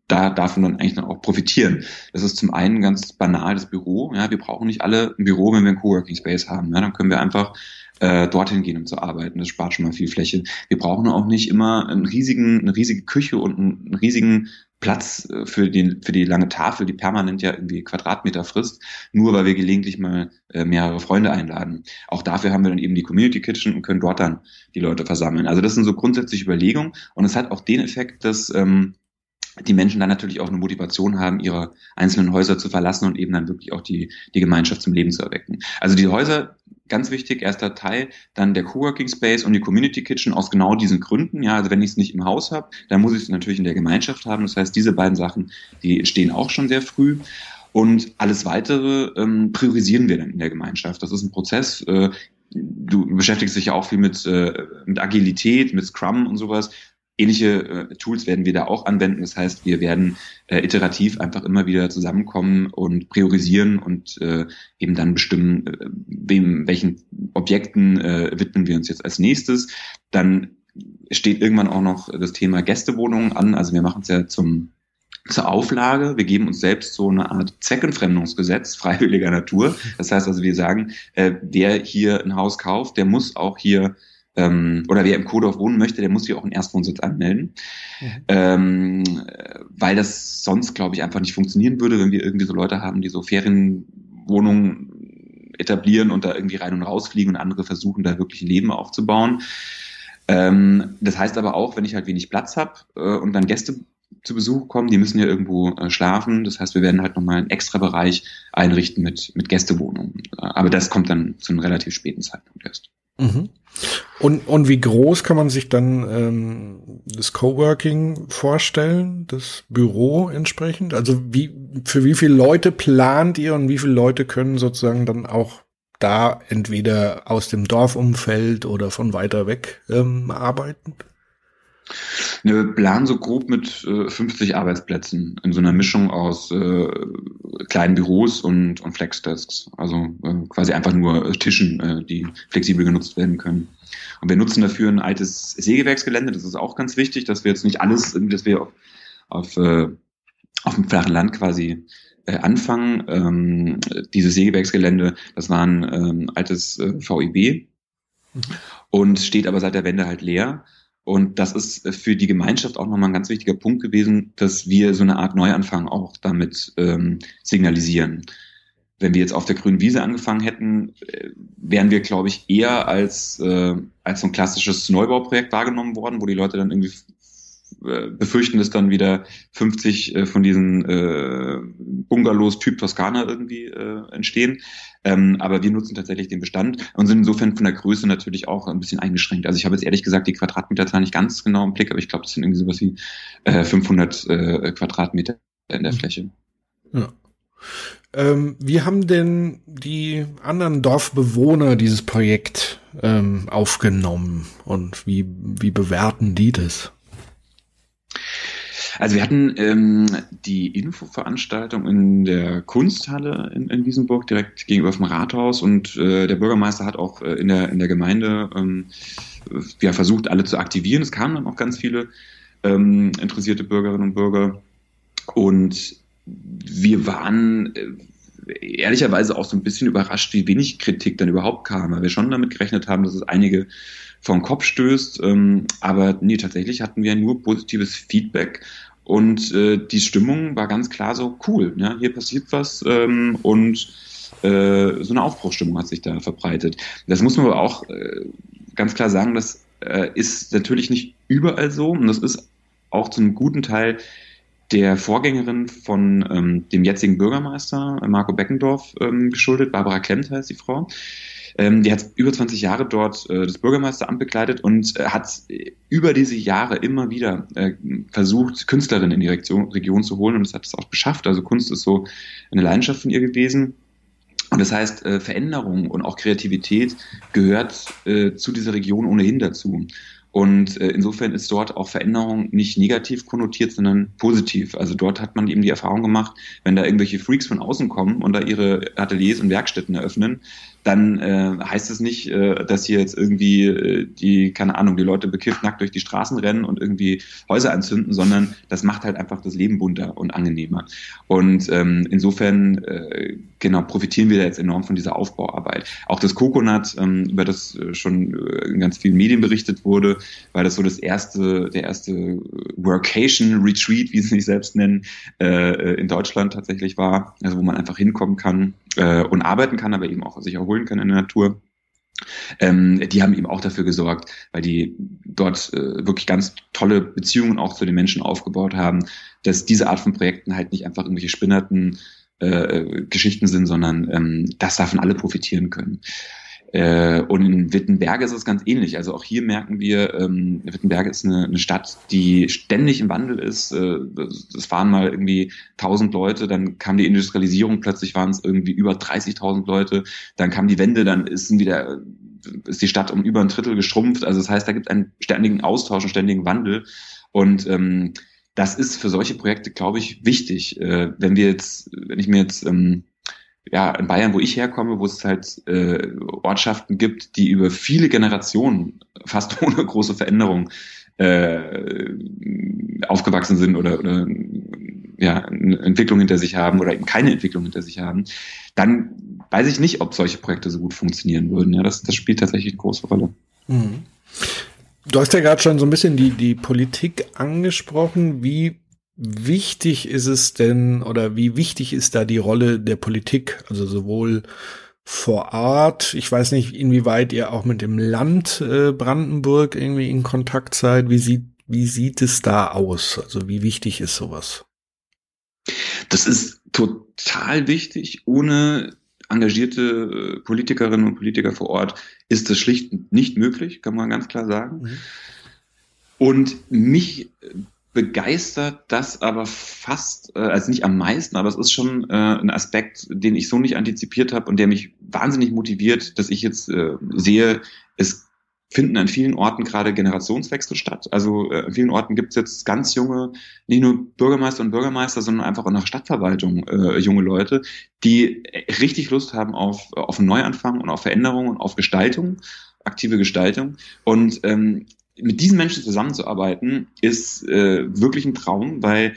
da darf man dann eigentlich dann auch profitieren. Das ist zum einen ganz banal das Büro. Ja, wir brauchen nicht alle ein Büro, wenn wir einen Coworking Space haben. Ja, dann können wir einfach äh, dorthin gehen, um zu arbeiten. Das spart schon mal viel Fläche. Wir brauchen auch nicht immer einen riesigen, eine riesige Küche und einen, riesigen Platz äh, für, den, für die lange Tafel, die permanent ja irgendwie Quadratmeter frisst, nur weil wir gelegentlich mal äh, mehrere Freunde einladen. Auch dafür haben wir dann eben die Community Kitchen und können dort dann die Leute versammeln. Also das sind so grundsätzliche Überlegungen und es hat auch den Effekt, dass ähm, die Menschen dann natürlich auch eine Motivation haben, ihre einzelnen Häuser zu verlassen und eben dann wirklich auch die, die Gemeinschaft zum Leben zu erwecken. Also die Häuser, ganz wichtig, erster Teil, dann der Coworking Space und die Community Kitchen aus genau diesen Gründen. Ja, also wenn ich es nicht im Haus habe, dann muss ich es natürlich in der Gemeinschaft haben. Das heißt, diese beiden Sachen, die entstehen auch schon sehr früh. Und alles weitere ähm, priorisieren wir dann in der Gemeinschaft. Das ist ein Prozess. Äh, du beschäftigst dich ja auch viel mit, äh, mit Agilität, mit Scrum und sowas. Ähnliche äh, Tools werden wir da auch anwenden. Das heißt, wir werden äh, iterativ einfach immer wieder zusammenkommen und priorisieren und äh, eben dann bestimmen, äh, wem, welchen Objekten äh, widmen wir uns jetzt als nächstes. Dann steht irgendwann auch noch das Thema Gästewohnungen an. Also wir machen es ja zum zur Auflage. Wir geben uns selbst so eine Art Zweckentfremdungsgesetz freiwilliger Natur. Das heißt also, wir sagen, äh, wer hier ein Haus kauft, der muss auch hier ähm, oder wer im Kodorf wohnen möchte, der muss sich auch einen Erstwohnsitz anmelden. Mhm. Ähm, weil das sonst, glaube ich, einfach nicht funktionieren würde, wenn wir irgendwie so Leute haben, die so Ferienwohnungen etablieren und da irgendwie rein und rausfliegen und andere versuchen, da wirklich ein Leben aufzubauen. Ähm, das heißt aber auch, wenn ich halt wenig Platz habe äh, und dann Gäste zu Besuch kommen, die müssen ja irgendwo äh, schlafen. Das heißt, wir werden halt nochmal einen extra Bereich einrichten mit, mit Gästewohnungen. Aber das kommt dann zu einem relativ späten Zeitpunkt erst. Mhm. Und, und wie groß kann man sich dann ähm, das Coworking vorstellen, das Büro entsprechend? Also wie für wie viele Leute plant ihr und wie viele Leute können sozusagen dann auch da entweder aus dem Dorfumfeld oder von weiter weg ähm, arbeiten? Wir planen so grob mit äh, 50 Arbeitsplätzen in so einer Mischung aus äh, kleinen Büros und, und Flexdesks. Also äh, quasi einfach nur Tischen, äh, die flexibel genutzt werden können. Und wir nutzen dafür ein altes Sägewerksgelände. Das ist auch ganz wichtig, dass wir jetzt nicht alles, dass wir auf, auf, äh, auf dem flachen Land quasi äh, anfangen. Ähm, dieses Sägewerksgelände, das war ein ähm, altes äh, VIB mhm. und steht aber seit der Wende halt leer. Und das ist für die Gemeinschaft auch nochmal ein ganz wichtiger Punkt gewesen, dass wir so eine Art Neuanfang auch damit ähm, signalisieren. Wenn wir jetzt auf der grünen Wiese angefangen hätten, äh, wären wir, glaube ich, eher als, äh, als so ein klassisches Neubauprojekt wahrgenommen worden, wo die Leute dann irgendwie äh, befürchten, dass dann wieder 50 äh, von diesen äh, Bungalows Typ Toskana irgendwie äh, entstehen. Ähm, aber wir nutzen tatsächlich den Bestand und sind insofern von der Größe natürlich auch ein bisschen eingeschränkt. Also ich habe jetzt ehrlich gesagt die Quadratmeterzahl nicht ganz genau im Blick, aber ich glaube, das sind irgendwie sowas wie äh, 500 äh, Quadratmeter in der Fläche. Ja. Ähm, wie haben denn die anderen Dorfbewohner dieses Projekt ähm, aufgenommen und wie, wie bewerten die das? Also wir hatten ähm, die Infoveranstaltung in der Kunsthalle in, in Wiesenburg direkt gegenüber vom Rathaus und äh, der Bürgermeister hat auch äh, in der in der Gemeinde ähm, ja, versucht, alle zu aktivieren. Es kamen dann auch ganz viele ähm, interessierte Bürgerinnen und Bürger und wir waren äh, ehrlicherweise auch so ein bisschen überrascht, wie wenig Kritik dann überhaupt kam, weil wir schon damit gerechnet haben, dass es einige vom Kopf stößt. Ähm, aber nee, tatsächlich hatten wir nur positives Feedback. Und äh, die Stimmung war ganz klar so cool. Ja, hier passiert was ähm, und äh, so eine Aufbruchstimmung hat sich da verbreitet. Das muss man aber auch äh, ganz klar sagen, das äh, ist natürlich nicht überall so und das ist auch zu einem guten Teil der Vorgängerin von ähm, dem jetzigen Bürgermeister Marco Beckendorf ähm, geschuldet. Barbara Klemmt heißt die Frau. Ähm, die hat über 20 Jahre dort äh, das Bürgermeisteramt bekleidet und äh, hat über diese Jahre immer wieder äh, versucht, Künstlerinnen in die Region, Region zu holen und das hat es auch geschafft. Also Kunst ist so eine Leidenschaft von ihr gewesen. Und das heißt, äh, Veränderung und auch Kreativität gehört äh, zu dieser Region ohnehin dazu. Und äh, insofern ist dort auch Veränderung nicht negativ konnotiert, sondern positiv. Also dort hat man eben die Erfahrung gemacht, wenn da irgendwelche Freaks von außen kommen und da ihre Ateliers und Werkstätten eröffnen, dann äh, heißt es nicht, äh, dass hier jetzt irgendwie äh, die, keine Ahnung, die Leute bekifft nackt durch die Straßen rennen und irgendwie Häuser anzünden, sondern das macht halt einfach das Leben bunter und angenehmer. Und ähm, insofern äh, genau profitieren wir jetzt enorm von dieser Aufbauarbeit. Auch das Coconut, ähm, über das äh, schon äh, in ganz vielen Medien berichtet wurde, weil das so das erste, der erste Workation Retreat, wie sie sich selbst nennen, äh, in Deutschland tatsächlich war, also wo man einfach hinkommen kann äh, und arbeiten kann, aber eben auch sich erholen kann in der Natur. Ähm, die haben eben auch dafür gesorgt, weil die dort äh, wirklich ganz tolle Beziehungen auch zu den Menschen aufgebaut haben, dass diese Art von Projekten halt nicht einfach irgendwelche spinnerten äh, Geschichten sind, sondern ähm, dass davon alle profitieren können. Äh, und in Wittenberge ist es ganz ähnlich. Also auch hier merken wir, ähm, Wittenberge ist eine, eine Stadt, die ständig im Wandel ist. Äh, es waren mal irgendwie 1000 Leute, dann kam die Industrialisierung, plötzlich waren es irgendwie über 30.000 Leute, dann kam die Wende, dann ist wieder ist die Stadt um über ein Drittel geschrumpft. Also das heißt, da gibt es einen ständigen Austausch, einen ständigen Wandel. Und ähm, das ist für solche Projekte, glaube ich, wichtig. Äh, wenn wir jetzt, wenn ich mir jetzt ähm, ja, in Bayern, wo ich herkomme, wo es halt äh, Ortschaften gibt, die über viele Generationen fast ohne große Veränderung äh, aufgewachsen sind oder, oder ja, eine Entwicklung hinter sich haben oder eben keine Entwicklung hinter sich haben, dann weiß ich nicht, ob solche Projekte so gut funktionieren würden. Ja, das, das spielt tatsächlich eine große Rolle. Mhm. Du hast ja gerade schon so ein bisschen die, die Politik angesprochen. Wie wichtig ist es denn oder wie wichtig ist da die Rolle der Politik? Also sowohl vor Ort, ich weiß nicht, inwieweit ihr auch mit dem Land äh, Brandenburg irgendwie in Kontakt seid. Wie sieht, wie sieht es da aus? Also wie wichtig ist sowas? Das ist total wichtig. Ohne engagierte äh, Politikerinnen und Politiker vor Ort ist das schlicht nicht möglich, kann man ganz klar sagen. Mhm. Und mich begeistert das aber fast, äh, also nicht am meisten, aber es ist schon äh, ein Aspekt, den ich so nicht antizipiert habe und der mich wahnsinnig motiviert, dass ich jetzt äh, sehe, es finden an vielen Orten gerade Generationswechsel statt. Also äh, an vielen Orten gibt es jetzt ganz junge, nicht nur Bürgermeister und Bürgermeister, sondern einfach auch nach Stadtverwaltung äh, junge Leute, die richtig Lust haben auf, auf einen Neuanfang und auf Veränderung und auf Gestaltung aktive Gestaltung. Und ähm, mit diesen Menschen zusammenzuarbeiten, ist äh, wirklich ein Traum, weil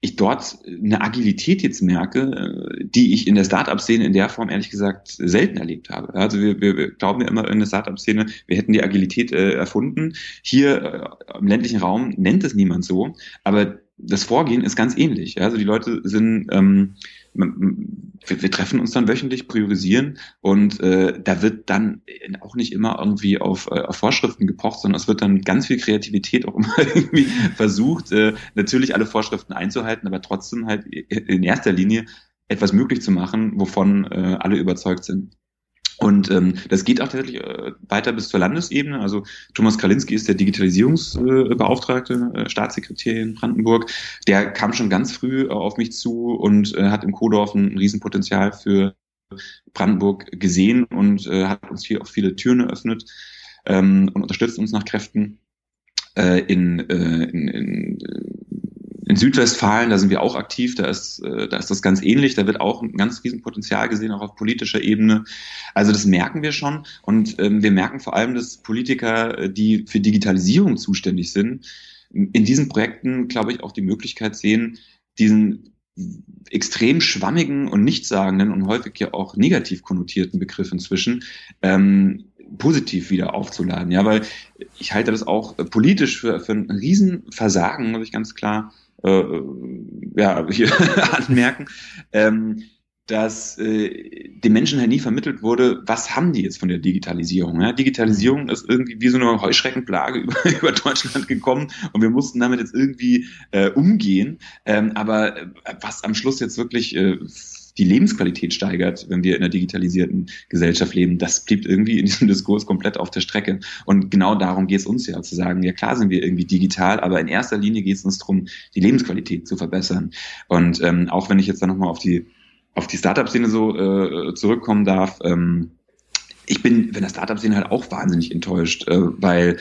ich dort eine Agilität jetzt merke, äh, die ich in der Startup-Szene in der Form ehrlich gesagt selten erlebt habe. Also wir, wir, wir glauben ja immer in der Startup-Szene, wir hätten die Agilität äh, erfunden. Hier äh, im ländlichen Raum nennt es niemand so, aber das Vorgehen ist ganz ähnlich. Also die Leute sind ähm, wir, wir treffen uns dann wöchentlich, priorisieren und äh, da wird dann auch nicht immer irgendwie auf, äh, auf Vorschriften gepocht, sondern es wird dann mit ganz viel Kreativität auch immer irgendwie versucht, äh, natürlich alle Vorschriften einzuhalten, aber trotzdem halt in erster Linie etwas möglich zu machen, wovon äh, alle überzeugt sind. Und ähm, das geht auch tatsächlich äh, weiter bis zur Landesebene. Also Thomas Kralinski ist der Digitalisierungsbeauftragte, äh, Staatssekretär in Brandenburg. Der kam schon ganz früh äh, auf mich zu und äh, hat im Kodorf ein, ein Riesenpotenzial für Brandenburg gesehen und äh, hat uns hier auch viele Türen eröffnet ähm, und unterstützt uns nach Kräften. Äh, in, äh, in, in in Südwestfalen, da sind wir auch aktiv, da ist, äh, da ist das ganz ähnlich, da wird auch ein ganz riesen Potenzial gesehen, auch auf politischer Ebene. Also das merken wir schon und ähm, wir merken vor allem, dass Politiker, äh, die für Digitalisierung zuständig sind, in diesen Projekten, glaube ich, auch die Möglichkeit sehen, diesen extrem schwammigen und nichtssagenden und häufig ja auch negativ konnotierten Begriff inzwischen ähm, positiv wieder aufzuladen. Ja, weil ich halte das auch politisch für, für ein Riesenversagen, muss ich ganz klar äh, ja, hier anmerken, ähm, dass äh, den Menschen halt nie vermittelt wurde, was haben die jetzt von der Digitalisierung? Ja? Digitalisierung ist irgendwie wie so eine Heuschreckenplage über, über Deutschland gekommen und wir mussten damit jetzt irgendwie äh, umgehen. Ähm, aber äh, was am Schluss jetzt wirklich äh, die Lebensqualität steigert, wenn wir in einer digitalisierten Gesellschaft leben, das blieb irgendwie in diesem Diskurs komplett auf der Strecke. Und genau darum geht es uns ja, zu sagen, ja klar sind wir irgendwie digital, aber in erster Linie geht es uns darum, die Lebensqualität zu verbessern. Und ähm, auch wenn ich jetzt dann nochmal auf die, auf die Startup-Szene so äh, zurückkommen darf, ähm, ich bin, wenn der Startup-Szene halt auch wahnsinnig enttäuscht, äh, weil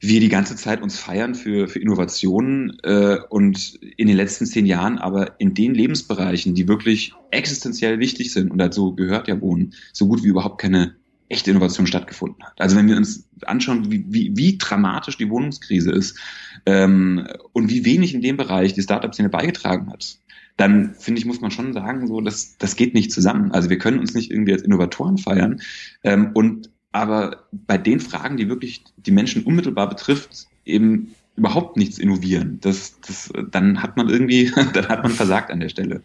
wir die ganze Zeit uns feiern für, für Innovationen äh, und in den letzten zehn Jahren aber in den Lebensbereichen, die wirklich existenziell wichtig sind und dazu gehört ja Wohnen, so gut wie überhaupt keine echte Innovation stattgefunden hat. Also wenn wir uns anschauen, wie, wie, wie dramatisch die Wohnungskrise ist ähm, und wie wenig in dem Bereich die Startup-Szene beigetragen hat, dann finde ich, muss man schon sagen, so, das, das geht nicht zusammen. Also wir können uns nicht irgendwie als Innovatoren feiern ähm, und aber bei den Fragen, die wirklich die Menschen unmittelbar betrifft, eben überhaupt nichts innovieren. Das, das, dann hat man irgendwie, dann hat man versagt an der Stelle.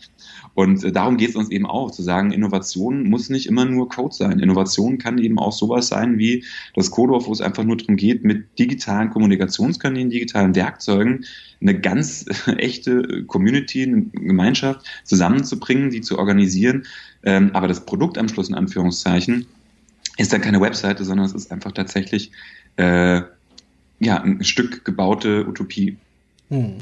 Und äh, darum geht es uns eben auch, zu sagen, Innovation muss nicht immer nur Code sein. Innovation kann eben auch sowas sein wie das Codorf, wo es einfach nur darum geht, mit digitalen Kommunikationskanälen, digitalen Werkzeugen eine ganz echte Community, eine Gemeinschaft zusammenzubringen, die zu organisieren. Ähm, aber das Produkt am Schluss in Anführungszeichen ist dann keine Webseite, sondern es ist einfach tatsächlich äh, ja ein Stück gebaute Utopie. Hm.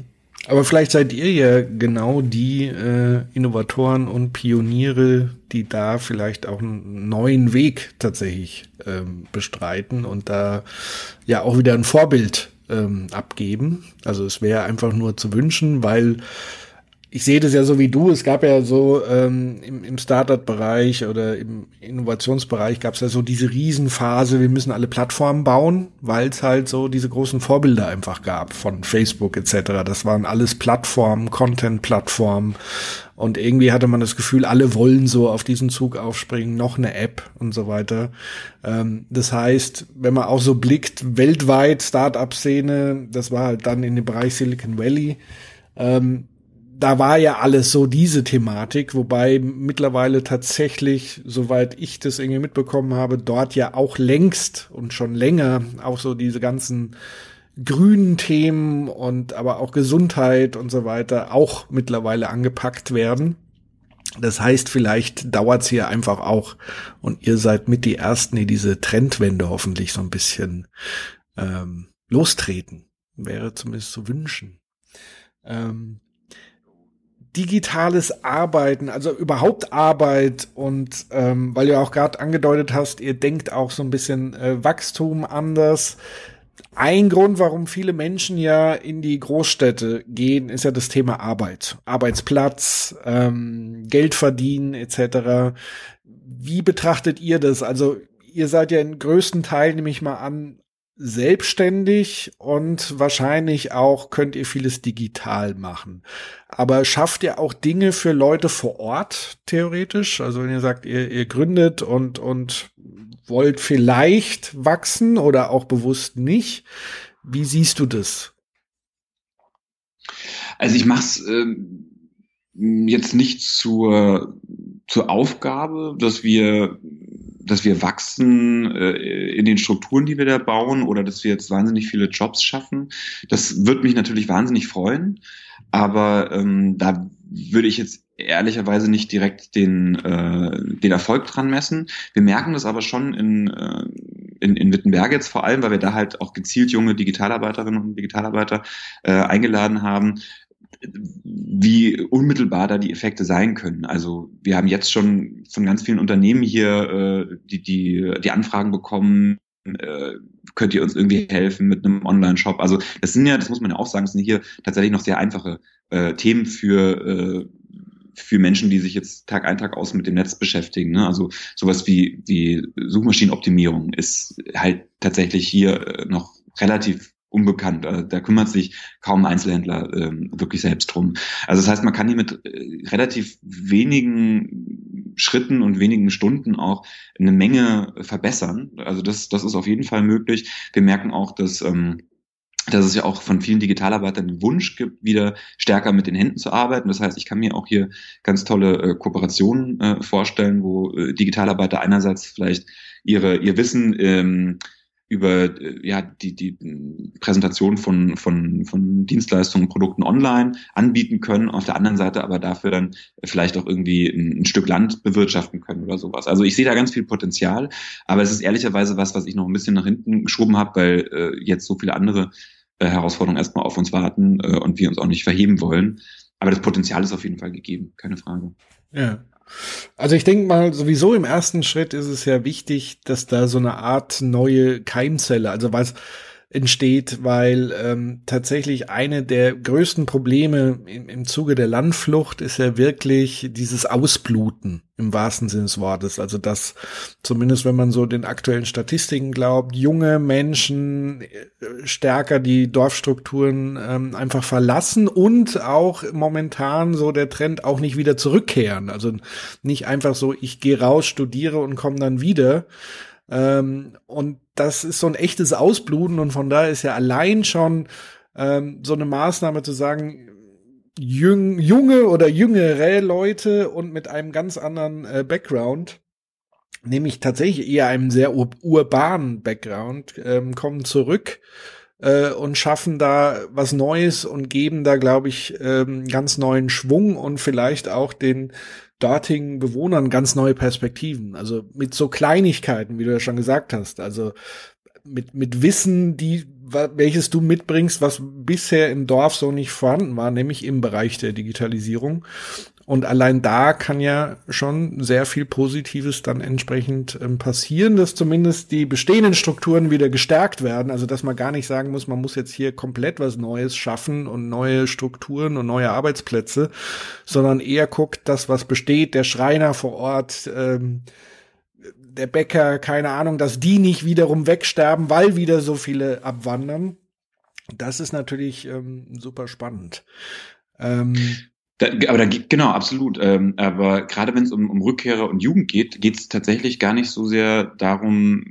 Aber vielleicht seid ihr ja genau die äh, Innovatoren und Pioniere, die da vielleicht auch einen neuen Weg tatsächlich ähm, bestreiten und da ja auch wieder ein Vorbild ähm, abgeben. Also es wäre einfach nur zu wünschen, weil ich sehe das ja so wie du. Es gab ja so ähm, im, im Startup-Bereich oder im Innovationsbereich gab es ja so diese Riesenphase, wir müssen alle Plattformen bauen, weil es halt so diese großen Vorbilder einfach gab von Facebook etc. Das waren alles Plattformen, Content-Plattformen. Und irgendwie hatte man das Gefühl, alle wollen so auf diesen Zug aufspringen, noch eine App und so weiter. Ähm, das heißt, wenn man auch so blickt, weltweit Startup-Szene, das war halt dann in dem Bereich Silicon Valley. Ähm, da war ja alles so diese Thematik, wobei mittlerweile tatsächlich, soweit ich das irgendwie mitbekommen habe, dort ja auch längst und schon länger auch so diese ganzen grünen Themen und aber auch Gesundheit und so weiter auch mittlerweile angepackt werden. Das heißt, vielleicht dauert's hier einfach auch und ihr seid mit die Ersten, die diese Trendwende hoffentlich so ein bisschen ähm, lostreten. Wäre zumindest zu wünschen. Ähm, digitales Arbeiten, also überhaupt Arbeit und ähm, weil du auch gerade angedeutet hast, ihr denkt auch so ein bisschen äh, Wachstum anders. Ein Grund, warum viele Menschen ja in die Großstädte gehen, ist ja das Thema Arbeit, Arbeitsplatz, ähm, Geld verdienen etc. Wie betrachtet ihr das? Also ihr seid ja in größten Teil, nehme ich mal an, selbstständig und wahrscheinlich auch könnt ihr vieles digital machen. Aber schafft ihr auch Dinge für Leute vor Ort theoretisch? Also wenn ihr sagt, ihr, ihr gründet und, und wollt vielleicht wachsen oder auch bewusst nicht, wie siehst du das? Also ich mach's ähm jetzt nicht zur, zur Aufgabe, dass wir, dass wir wachsen äh, in den Strukturen, die wir da bauen, oder dass wir jetzt wahnsinnig viele Jobs schaffen. Das wird mich natürlich wahnsinnig freuen, aber ähm, da würde ich jetzt ehrlicherweise nicht direkt den, äh, den Erfolg dran messen. Wir merken das aber schon in, äh, in, in Wittenberg jetzt vor allem, weil wir da halt auch gezielt junge Digitalarbeiterinnen und Digitalarbeiter äh, eingeladen haben, wie unmittelbar da die Effekte sein können. Also wir haben jetzt schon von ganz vielen Unternehmen hier äh, die, die, die Anfragen bekommen, äh, könnt ihr uns irgendwie helfen mit einem Online-Shop? Also das sind ja, das muss man ja auch sagen, das sind hier tatsächlich noch sehr einfache äh, Themen für äh, für Menschen, die sich jetzt Tag ein, Tag aus mit dem Netz beschäftigen. Ne? Also sowas wie, wie Suchmaschinenoptimierung ist halt tatsächlich hier äh, noch relativ unbekannt. Äh, da kümmert sich kaum ein Einzelhändler ähm, wirklich selbst drum. Also das heißt, man kann hier mit äh, relativ wenigen Schritten und wenigen Stunden auch eine Menge verbessern. Also das, das ist auf jeden Fall möglich. Wir merken auch, dass ähm, dass es ja auch von vielen Digitalarbeitern den Wunsch gibt, wieder stärker mit den Händen zu arbeiten. Das heißt, ich kann mir auch hier ganz tolle äh, Kooperationen äh, vorstellen, wo äh, Digitalarbeiter einerseits vielleicht ihre, ihr Wissen ähm, über äh, ja die die Präsentation von von von Dienstleistungen Produkten online anbieten können auf der anderen Seite aber dafür dann vielleicht auch irgendwie ein, ein, Stück Land bewirtschaften können oder sowas. Also ich sehe da ganz viel Potenzial aber es ist ehrlicherweise was was ich noch ein bisschen nach hinten geschoben habe weil äh, jetzt so viele andere äh, Herausforderungen erstmal auf uns warten äh, und wir uns auch nicht verheben wollen. Aber das Potenzial ist auf jeden Fall gegeben keine Frage. Ja also ich denke mal, sowieso im ersten Schritt ist es ja wichtig, dass da so eine Art neue Keimzelle, also was entsteht, weil ähm, tatsächlich eine der größten Probleme im, im Zuge der Landflucht ist ja wirklich dieses Ausbluten im wahrsten Sinne des Wortes. Also dass zumindest wenn man so den aktuellen Statistiken glaubt, junge Menschen äh, stärker die Dorfstrukturen ähm, einfach verlassen und auch momentan so der Trend auch nicht wieder zurückkehren. Also nicht einfach so, ich gehe raus, studiere und komme dann wieder. Ähm, und das ist so ein echtes Ausbluten und von daher ist ja allein schon ähm, so eine Maßnahme zu sagen, jüng, junge oder jüngere Leute und mit einem ganz anderen äh, Background, nämlich tatsächlich eher einem sehr ur urbanen Background, ähm, kommen zurück äh, und schaffen da was Neues und geben da, glaube ich, ähm, ganz neuen Schwung und vielleicht auch den dortigen Bewohnern ganz neue Perspektiven. Also mit so Kleinigkeiten, wie du ja schon gesagt hast. Also mit, mit Wissen, die, welches du mitbringst, was bisher im Dorf so nicht vorhanden war, nämlich im Bereich der Digitalisierung. Und allein da kann ja schon sehr viel Positives dann entsprechend ähm, passieren, dass zumindest die bestehenden Strukturen wieder gestärkt werden. Also dass man gar nicht sagen muss, man muss jetzt hier komplett was Neues schaffen und neue Strukturen und neue Arbeitsplätze, sondern eher guckt, das, was besteht, der Schreiner vor Ort, ähm, der Bäcker, keine Ahnung, dass die nicht wiederum wegsterben, weil wieder so viele abwandern. Das ist natürlich ähm, super spannend. Ähm, da, aber da genau, absolut. Ähm, aber gerade wenn es um, um Rückkehrer und Jugend geht, geht es tatsächlich gar nicht so sehr darum,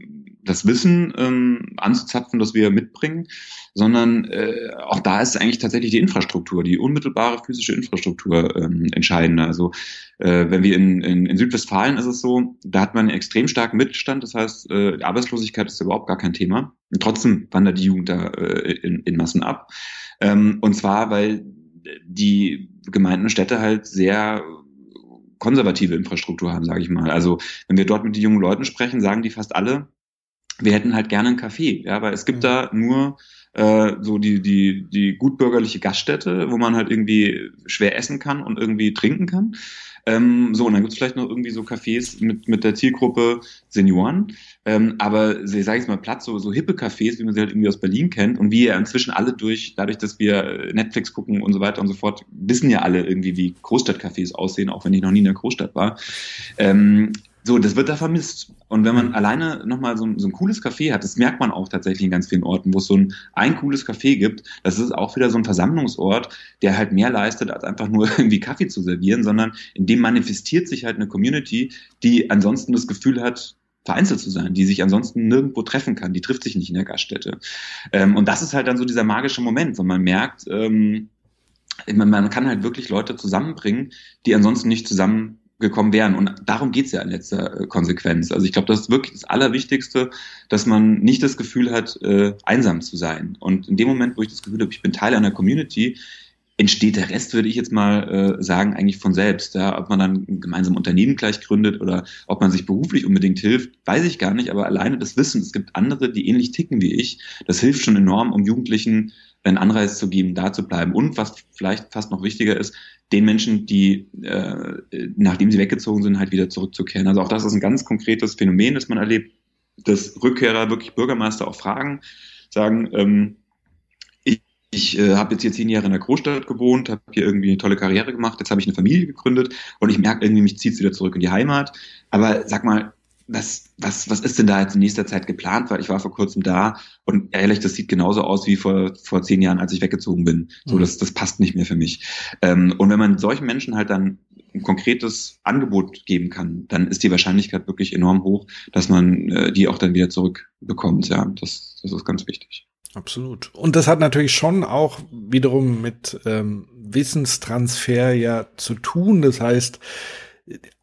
das Wissen ähm, anzuzapfen, das wir mitbringen, sondern äh, auch da ist eigentlich tatsächlich die Infrastruktur, die unmittelbare physische Infrastruktur ähm, entscheidender. Also äh, wenn wir in, in, in Südwestfalen ist es so, da hat man einen extrem starken Mittelstand, das heißt, äh, Arbeitslosigkeit ist überhaupt gar kein Thema. Und trotzdem wandert die Jugend da äh, in, in Massen ab. Ähm, und zwar, weil die Gemeinden und Städte halt sehr konservative Infrastruktur haben, sage ich mal. Also wenn wir dort mit den jungen Leuten sprechen, sagen die fast alle, wir hätten halt gerne ein Café, ja, weil es gibt mhm. da nur äh, so die, die, die gutbürgerliche Gaststätte, wo man halt irgendwie schwer essen kann und irgendwie trinken kann. Ähm, so, und dann gibt's vielleicht noch irgendwie so Cafés mit, mit der Zielgruppe Senioren. Ähm, aber ich sage jetzt mal Platz, so, so hippe Cafés, wie man sie halt irgendwie aus Berlin kennt und wie ja inzwischen alle durch, dadurch, dass wir Netflix gucken und so weiter und so fort, wissen ja alle irgendwie, wie Großstadtcafés aussehen, auch wenn ich noch nie in der Großstadt war. Ähm, so, das wird da vermisst. Und wenn man mhm. alleine nochmal so, so ein cooles Café hat, das merkt man auch tatsächlich in ganz vielen Orten, wo es so ein, ein cooles Café gibt, das ist auch wieder so ein Versammlungsort, der halt mehr leistet, als einfach nur irgendwie Kaffee zu servieren, sondern in dem manifestiert sich halt eine Community, die ansonsten das Gefühl hat, vereinzelt zu sein, die sich ansonsten nirgendwo treffen kann, die trifft sich nicht in der Gaststätte. Ähm, und das ist halt dann so dieser magische Moment, wenn man merkt, ähm, man, man kann halt wirklich Leute zusammenbringen, die ansonsten nicht zusammengekommen wären. Und darum geht's ja in letzter äh, Konsequenz. Also ich glaube, das ist wirklich das Allerwichtigste, dass man nicht das Gefühl hat, äh, einsam zu sein. Und in dem Moment, wo ich das Gefühl habe, ich bin Teil einer Community, entsteht der Rest, würde ich jetzt mal äh, sagen, eigentlich von selbst. Ja? Ob man dann ein gemeinsames Unternehmen gleich gründet oder ob man sich beruflich unbedingt hilft, weiß ich gar nicht. Aber alleine das Wissen, es gibt andere, die ähnlich ticken wie ich, das hilft schon enorm, um Jugendlichen einen Anreiz zu geben, da zu bleiben. Und was vielleicht fast noch wichtiger ist, den Menschen, die äh, nachdem sie weggezogen sind, halt wieder zurückzukehren. Also auch das ist ein ganz konkretes Phänomen, das man erlebt, dass Rückkehrer wirklich Bürgermeister auch fragen, sagen, ähm, ich, ich äh, habe jetzt hier zehn Jahre in der Großstadt gewohnt, habe hier irgendwie eine tolle Karriere gemacht, jetzt habe ich eine Familie gegründet und ich merke irgendwie, mich zieht es wieder zurück in die Heimat. Aber sag mal, was, was, was ist denn da jetzt in nächster Zeit geplant? Weil ich war vor kurzem da und ehrlich, das sieht genauso aus wie vor, vor zehn Jahren, als ich weggezogen bin. So, mhm. das, das passt nicht mehr für mich. Ähm, und wenn man solchen Menschen halt dann ein konkretes Angebot geben kann, dann ist die Wahrscheinlichkeit wirklich enorm hoch, dass man äh, die auch dann wieder zurückbekommt. Ja, das, das ist ganz wichtig. Absolut. Und das hat natürlich schon auch wiederum mit ähm, Wissenstransfer ja zu tun. Das heißt,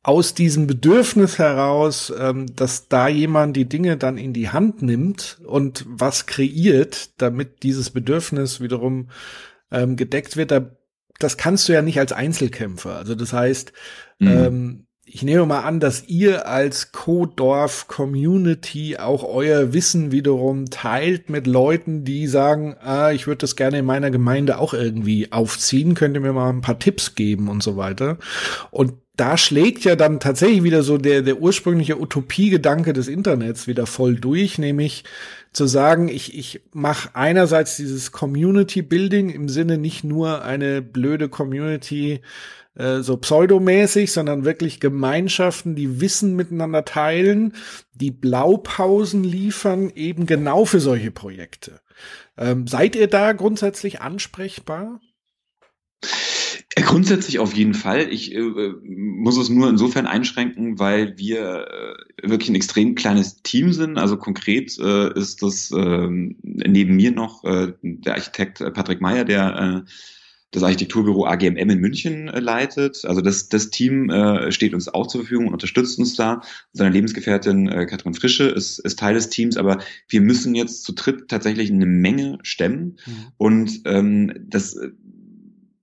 aus diesem Bedürfnis heraus, ähm, dass da jemand die Dinge dann in die Hand nimmt und was kreiert, damit dieses Bedürfnis wiederum ähm, gedeckt wird, da, das kannst du ja nicht als Einzelkämpfer. Also das heißt, mhm. ähm, ich nehme mal an, dass ihr als Co-Dorf-Community auch euer Wissen wiederum teilt mit Leuten, die sagen, ah, ich würde das gerne in meiner Gemeinde auch irgendwie aufziehen, könnt ihr mir mal ein paar Tipps geben und so weiter. Und da schlägt ja dann tatsächlich wieder so der, der ursprüngliche Utopiegedanke des Internets wieder voll durch, nämlich zu sagen, ich, ich mache einerseits dieses Community Building im Sinne nicht nur eine blöde Community äh, so pseudomäßig, sondern wirklich Gemeinschaften, die Wissen miteinander teilen, die Blaupausen liefern, eben genau für solche Projekte. Ähm, seid ihr da grundsätzlich ansprechbar? Äh, grundsätzlich auf jeden Fall. Ich äh, muss es nur insofern einschränken, weil wir äh, wirklich ein extrem kleines Team sind. Also konkret äh, ist das äh, neben mir noch äh, der Architekt Patrick Meyer, der äh, das Architekturbüro AGMM in München äh, leitet. Also das, das Team äh, steht uns auch zur Verfügung und unterstützt uns da. Seine Lebensgefährtin äh, Katrin Frische ist, ist Teil des Teams, aber wir müssen jetzt zu dritt tatsächlich eine Menge stemmen. Mhm. Und ähm, das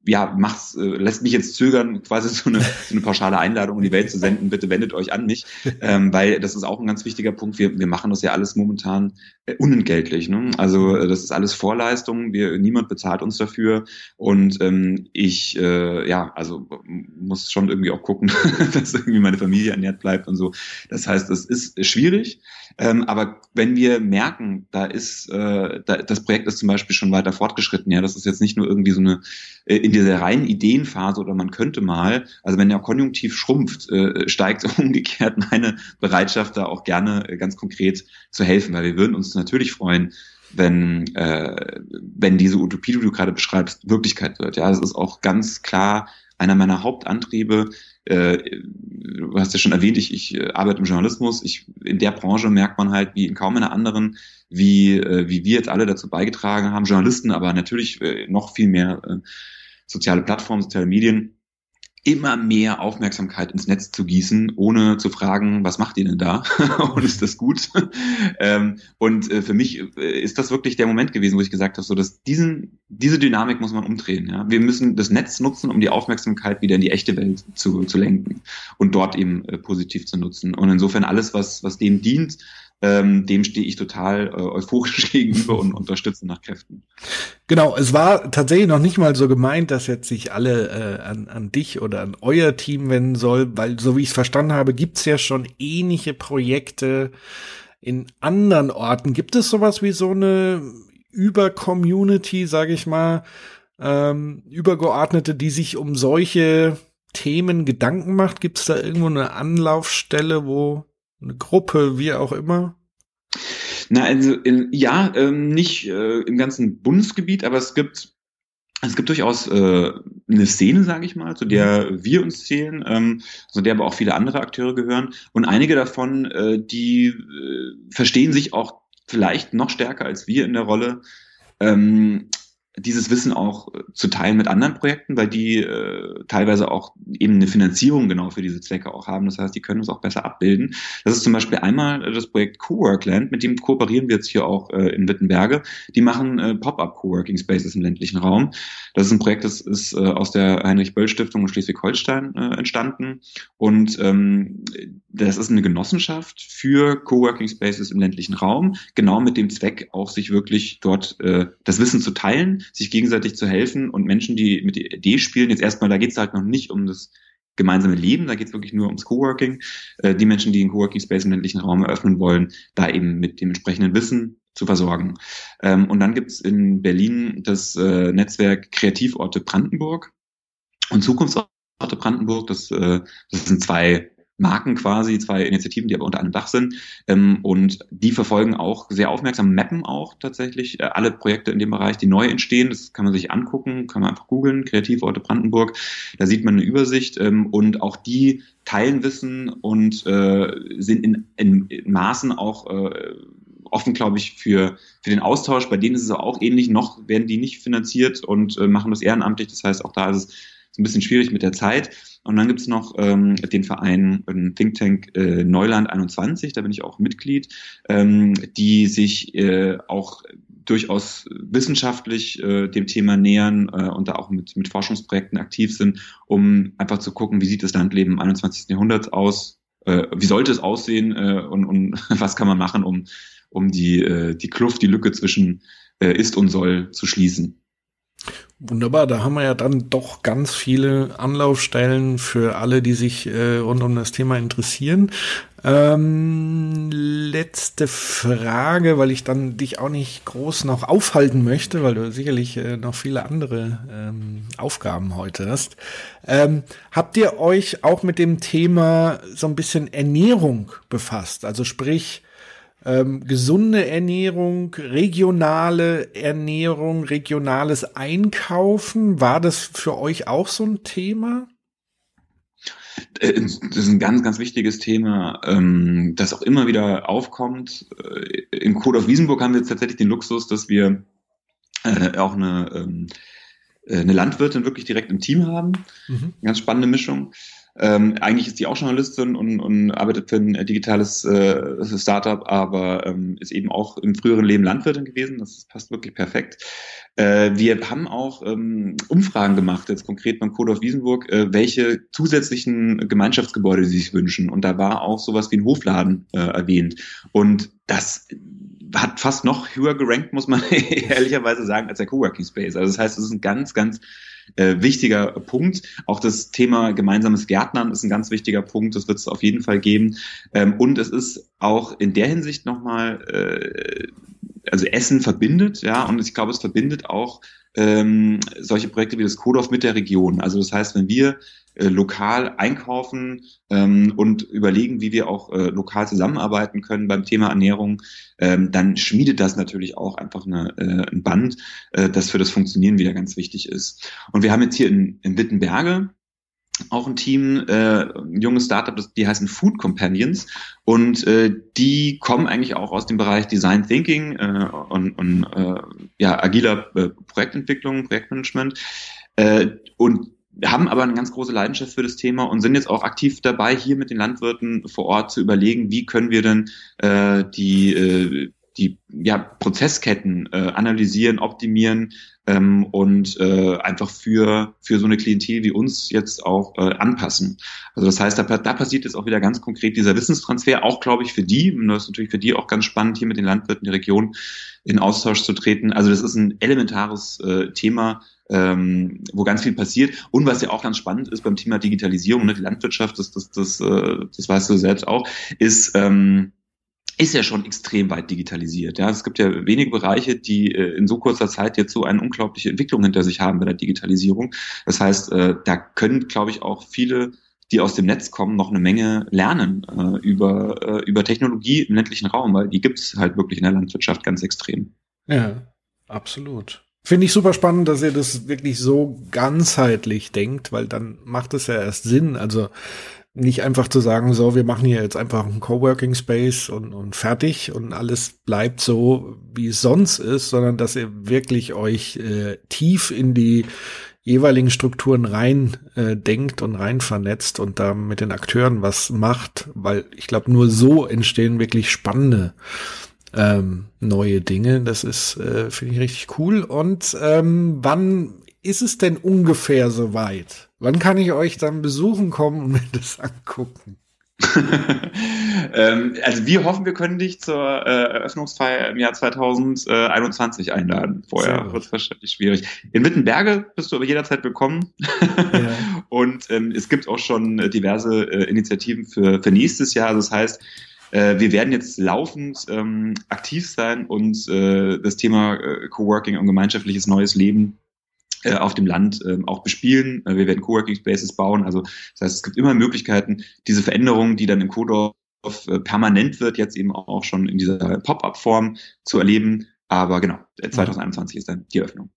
ja, macht's, äh, lässt mich jetzt zögern, quasi so eine, so eine pauschale Einladung in die Welt zu senden. Bitte wendet euch an mich, ähm, weil das ist auch ein ganz wichtiger Punkt. Wir, wir machen das ja alles momentan äh, unentgeltlich. Ne? Also äh, das ist alles Vorleistung. Wir, niemand bezahlt uns dafür. Und ähm, ich, äh, ja, also muss schon irgendwie auch gucken, dass irgendwie meine Familie ernährt bleibt und so. Das heißt, es ist schwierig. Ähm, aber wenn wir merken, da ist, äh, da, das Projekt ist zum Beispiel schon weiter fortgeschritten, ja, das ist jetzt nicht nur irgendwie so eine äh, dieser reinen Ideenphase oder man könnte mal, also wenn der Konjunktiv schrumpft, äh, steigt umgekehrt meine Bereitschaft, da auch gerne äh, ganz konkret zu helfen, weil wir würden uns natürlich freuen, wenn, äh, wenn diese Utopie, die du gerade beschreibst, Wirklichkeit wird. Ja, das ist auch ganz klar einer meiner Hauptantriebe, äh, du hast ja schon erwähnt, ich, ich äh, arbeite im Journalismus. Ich, in der Branche merkt man halt, wie in kaum einer anderen, wie, äh, wie wir jetzt alle dazu beigetragen haben, Journalisten, aber natürlich äh, noch viel mehr äh, soziale Plattformen, soziale Medien, immer mehr Aufmerksamkeit ins Netz zu gießen, ohne zu fragen, was macht ihr denn da und ist das gut? ähm, und äh, für mich äh, ist das wirklich der Moment gewesen, wo ich gesagt habe, so dass diesen diese Dynamik muss man umdrehen. Ja? Wir müssen das Netz nutzen, um die Aufmerksamkeit wieder in die echte Welt zu, zu lenken und dort eben äh, positiv zu nutzen. Und insofern alles, was was dem dient, ähm, dem stehe ich total äh, euphorisch gegenüber und unterstütze nach Kräften. Genau, es war tatsächlich noch nicht mal so gemeint, dass jetzt sich alle äh, an, an dich oder an euer Team wenden soll, weil so wie ich es verstanden habe, gibt's ja schon ähnliche Projekte in anderen Orten. Gibt es sowas wie so eine Über-Community, sage ich mal, ähm, übergeordnete, die sich um solche Themen Gedanken macht? Gibt es da irgendwo eine Anlaufstelle, wo eine Gruppe, wie auch immer? Na, also in, ja, ähm, nicht äh, im ganzen Bundesgebiet, aber es gibt es gibt durchaus äh, eine Szene, sage ich mal, zu der wir uns zählen, ähm, zu der aber auch viele andere Akteure gehören. Und einige davon, äh, die äh, verstehen sich auch vielleicht noch stärker als wir in der Rolle, ähm, dieses Wissen auch äh, zu teilen mit anderen Projekten, weil die äh, teilweise auch eben eine Finanzierung genau für diese Zwecke auch haben. Das heißt, die können uns auch besser abbilden. Das ist zum Beispiel einmal das Projekt Coworkland, mit dem kooperieren wir jetzt hier auch äh, in Wittenberge. Die machen äh, Pop-up Coworking Spaces im ländlichen Raum. Das ist ein Projekt, das ist äh, aus der Heinrich-Böll-Stiftung in Schleswig-Holstein äh, entstanden. Und ähm, das ist eine Genossenschaft für Coworking Spaces im ländlichen Raum, genau mit dem Zweck, auch sich wirklich dort äh, das Wissen zu teilen, sich gegenseitig zu helfen und Menschen, die mit der Idee spielen, jetzt erstmal, da geht es halt noch nicht um das gemeinsame Leben, da geht es wirklich nur ums Coworking. Äh, die Menschen, die einen Coworking Space im ländlichen Raum eröffnen wollen, da eben mit dem entsprechenden Wissen zu versorgen. Ähm, und dann gibt es in Berlin das äh, Netzwerk Kreativorte Brandenburg und Zukunftsorte Brandenburg. Das, äh, das sind zwei Marken quasi, zwei Initiativen, die aber unter einem Dach sind. Ähm, und die verfolgen auch sehr aufmerksam, mappen auch tatsächlich äh, alle Projekte in dem Bereich, die neu entstehen. Das kann man sich angucken, kann man einfach googeln, Kreativorte Brandenburg. Da sieht man eine Übersicht ähm, und auch die teilen Wissen und äh, sind in, in, Maßen auch äh, offen, glaube ich, für, für den Austausch. Bei denen ist es auch ähnlich. Noch werden die nicht finanziert und äh, machen das ehrenamtlich. Das heißt, auch da ist es ein bisschen schwierig mit der Zeit. Und dann gibt es noch ähm, den Verein ähm, Think Tank äh, Neuland 21, da bin ich auch Mitglied, ähm, die sich äh, auch durchaus wissenschaftlich äh, dem Thema nähern äh, und da auch mit, mit Forschungsprojekten aktiv sind, um einfach zu gucken, wie sieht das Landleben im 21. Jahrhundert aus, äh, wie sollte es aussehen äh, und, und was kann man machen, um, um die, äh, die Kluft, die Lücke zwischen äh, ist und soll zu schließen. Wunderbar, da haben wir ja dann doch ganz viele Anlaufstellen für alle, die sich äh, rund um das Thema interessieren. Ähm, letzte Frage, weil ich dann dich auch nicht groß noch aufhalten möchte, weil du sicherlich äh, noch viele andere ähm, Aufgaben heute hast. Ähm, habt ihr euch auch mit dem Thema so ein bisschen Ernährung befasst? Also sprich, ähm, gesunde Ernährung, regionale Ernährung, regionales Einkaufen. War das für euch auch so ein Thema? Äh, das ist ein ganz, ganz wichtiges Thema, ähm, das auch immer wieder aufkommt. Äh, Im Code of Wiesenburg haben wir jetzt tatsächlich den Luxus, dass wir äh, auch eine, ähm, eine Landwirtin wirklich direkt im Team haben. Mhm. Ganz spannende Mischung. Ähm, eigentlich ist die auch Journalistin und, und arbeitet für ein digitales äh, Startup, aber ähm, ist eben auch im früheren Leben Landwirtin gewesen. Das passt wirklich perfekt. Äh, wir haben auch ähm, Umfragen gemacht, jetzt konkret beim Code Wiesenburg, äh, welche zusätzlichen Gemeinschaftsgebäude sie sich wünschen. Und da war auch sowas wie ein Hofladen äh, erwähnt. Und das hat fast noch höher gerankt, muss man ehrlicherweise sagen, als der Coworking Space. Also das heißt, es ist ein ganz, ganz äh, wichtiger Punkt. Auch das Thema gemeinsames Gärtnern ist ein ganz wichtiger Punkt. Das wird es auf jeden Fall geben. Ähm, und es ist auch in der Hinsicht nochmal, äh, also Essen verbindet, ja, und ich glaube, es verbindet auch ähm, solche Projekte wie das Kodorf mit der Region. Also das heißt, wenn wir äh, lokal einkaufen ähm, und überlegen, wie wir auch äh, lokal zusammenarbeiten können beim Thema Ernährung, ähm, dann schmiedet das natürlich auch einfach eine, äh, ein Band, äh, das für das Funktionieren wieder ganz wichtig ist. Und wir haben jetzt hier in, in Wittenberge auch ein Team, äh, ein junges Startup, die heißen Food Companions. Und äh, die kommen eigentlich auch aus dem Bereich Design Thinking äh, und, und äh, ja, agiler äh, Projektentwicklung, Projektmanagement. Äh, und haben aber eine ganz große Leidenschaft für das Thema und sind jetzt auch aktiv dabei, hier mit den Landwirten vor Ort zu überlegen, wie können wir denn äh, die äh, die ja, Prozessketten äh, analysieren, optimieren ähm, und äh, einfach für, für so eine Klientel wie uns jetzt auch äh, anpassen. Also das heißt, da, da passiert jetzt auch wieder ganz konkret dieser Wissenstransfer, auch glaube ich für die, und das ist natürlich für die auch ganz spannend, hier mit den Landwirten der Region in Austausch zu treten. Also das ist ein elementares äh, Thema, ähm, wo ganz viel passiert. Und was ja auch ganz spannend ist beim Thema Digitalisierung, ne, die Landwirtschaft, das, das, das, äh, das weißt du selbst auch, ist, ähm, ist ja schon extrem weit digitalisiert. Ja, es gibt ja wenige Bereiche, die äh, in so kurzer Zeit jetzt so eine unglaubliche Entwicklung hinter sich haben bei der Digitalisierung. Das heißt, äh, da können, glaube ich, auch viele, die aus dem Netz kommen, noch eine Menge lernen äh, über äh, über Technologie im ländlichen Raum, weil die gibt's halt wirklich in der Landwirtschaft ganz extrem. Ja, absolut. Finde ich super spannend, dass ihr das wirklich so ganzheitlich denkt, weil dann macht es ja erst Sinn. Also nicht einfach zu sagen, so, wir machen hier jetzt einfach einen Coworking Space und, und fertig und alles bleibt so, wie es sonst ist, sondern dass ihr wirklich euch äh, tief in die jeweiligen Strukturen rein äh, denkt und rein vernetzt und da mit den Akteuren was macht, weil ich glaube, nur so entstehen wirklich spannende ähm, neue Dinge. Das ist, äh, finde ich, richtig cool. Und ähm, wann ist es denn ungefähr soweit? Wann kann ich euch dann besuchen kommen und mir das angucken? ähm, also wir hoffen, wir können dich zur äh, Eröffnungsfeier im Jahr 2021 einladen. Vorher wird es wahrscheinlich schwierig. In Wittenberge bist du aber jederzeit willkommen. Ja. Und ähm, es gibt auch schon diverse äh, Initiativen für, für nächstes Jahr. Also das heißt, äh, wir werden jetzt laufend ähm, aktiv sein und äh, das Thema äh, Coworking und gemeinschaftliches neues Leben äh, auf dem Land äh, auch bespielen. Äh, wir werden Coworking Spaces bauen. Also das heißt, es gibt immer Möglichkeiten, diese Veränderungen, die dann im Kodorf äh, permanent wird, jetzt eben auch schon in dieser Pop-up-Form zu erleben. Aber genau, 2021 mhm. ist dann die Öffnung.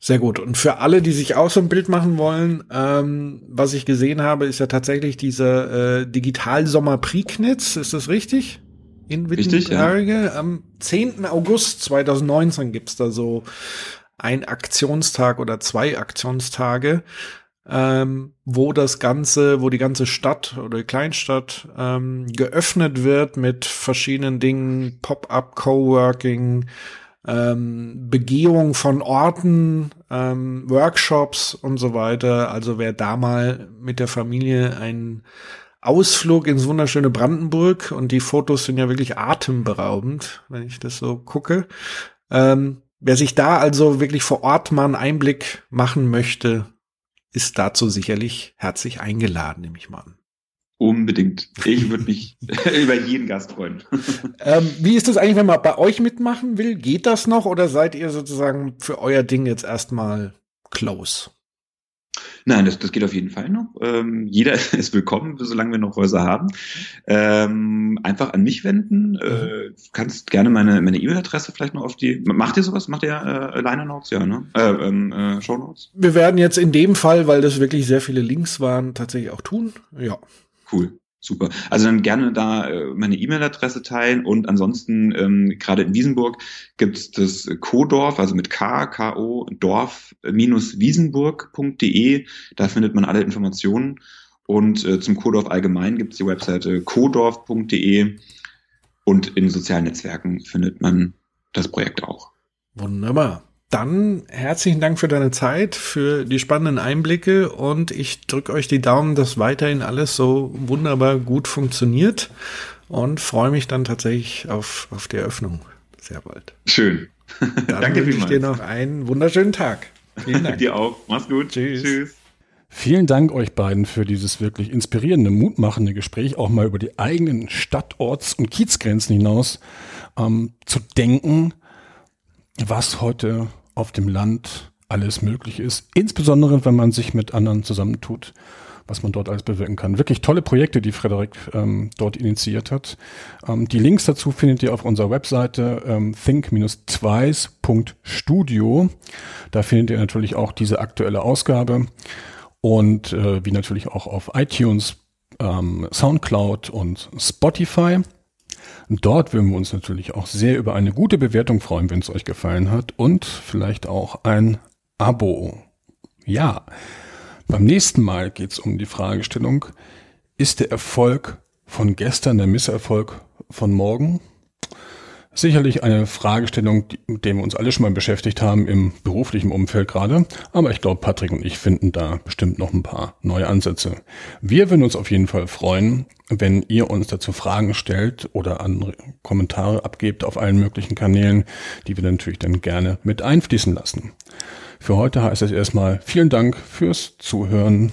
Sehr gut. Und für alle, die sich auch so ein Bild machen wollen, ähm, was ich gesehen habe, ist ja tatsächlich dieser äh, Digitalsommer Prignitz. Ist das richtig? In Wittenberge. Ja. Am 10. August 2019 gibt's da so ein Aktionstag oder zwei Aktionstage, ähm, wo das Ganze, wo die ganze Stadt oder Kleinstadt ähm, geöffnet wird mit verschiedenen Dingen, Pop-up, Coworking, ähm, Begehung von Orten, ähm, Workshops und so weiter. Also wer da mal mit der Familie einen Ausflug ins wunderschöne Brandenburg und die Fotos sind ja wirklich atemberaubend, wenn ich das so gucke. Ähm, Wer sich da also wirklich vor Ort mal einen Einblick machen möchte, ist dazu sicherlich herzlich eingeladen, nehme ich mal an. Unbedingt. Ich würde mich über jeden Gast freuen. Ähm, wie ist das eigentlich, wenn man bei euch mitmachen will? Geht das noch oder seid ihr sozusagen für euer Ding jetzt erstmal close? Nein, das, das geht auf jeden Fall noch. Ähm, jeder ist willkommen, solange wir noch Häuser haben. Ähm, einfach an mich wenden. Äh, kannst gerne meine meine E-Mail-Adresse vielleicht noch auf die. Macht ihr sowas? Macht ihr äh, Liner Notes? Ja, ne? Äh, ähm, äh, Show Notes? Wir werden jetzt in dem Fall, weil das wirklich sehr viele Links waren, tatsächlich auch tun. Ja. Cool. Super. Also dann gerne da äh, meine E-Mail-Adresse teilen und ansonsten ähm, gerade in Wiesenburg gibt es das Co-Dorf, also mit K, K-O, Dorf-wiesenburg.de. Da findet man alle Informationen. Und äh, zum Co-Dorf allgemein gibt es die Webseite codorf.de und in sozialen Netzwerken findet man das Projekt auch. Wunderbar. Dann herzlichen Dank für deine Zeit, für die spannenden Einblicke und ich drücke euch die Daumen, dass weiterhin alles so wunderbar gut funktioniert und freue mich dann tatsächlich auf, auf die Eröffnung sehr bald. Schön. Dann Danke wünsche ich dir noch einen wunderschönen Tag. Vielen Dank. dir auch. Mach's gut. Tschüss. Tschüss. Vielen Dank euch beiden für dieses wirklich inspirierende, mutmachende Gespräch, auch mal über die eigenen Stadtorts- und Kiezgrenzen hinaus ähm, zu denken, was heute auf dem Land alles möglich ist, insbesondere wenn man sich mit anderen zusammentut, was man dort alles bewirken kann. Wirklich tolle Projekte, die Frederik ähm, dort initiiert hat. Ähm, die Links dazu findet ihr auf unserer Webseite ähm, think-twice.studio. Da findet ihr natürlich auch diese aktuelle Ausgabe und äh, wie natürlich auch auf iTunes, ähm, Soundcloud und Spotify. Dort würden wir uns natürlich auch sehr über eine gute Bewertung freuen, wenn es euch gefallen hat und vielleicht auch ein Abo. Ja, beim nächsten Mal geht es um die Fragestellung, ist der Erfolg von gestern der Misserfolg von morgen? Sicherlich eine Fragestellung, mit der wir uns alle schon mal beschäftigt haben im beruflichen Umfeld gerade. Aber ich glaube, Patrick und ich finden da bestimmt noch ein paar neue Ansätze. Wir würden uns auf jeden Fall freuen, wenn ihr uns dazu Fragen stellt oder andere Kommentare abgebt auf allen möglichen Kanälen, die wir natürlich dann gerne mit einfließen lassen. Für heute heißt es erstmal vielen Dank fürs Zuhören.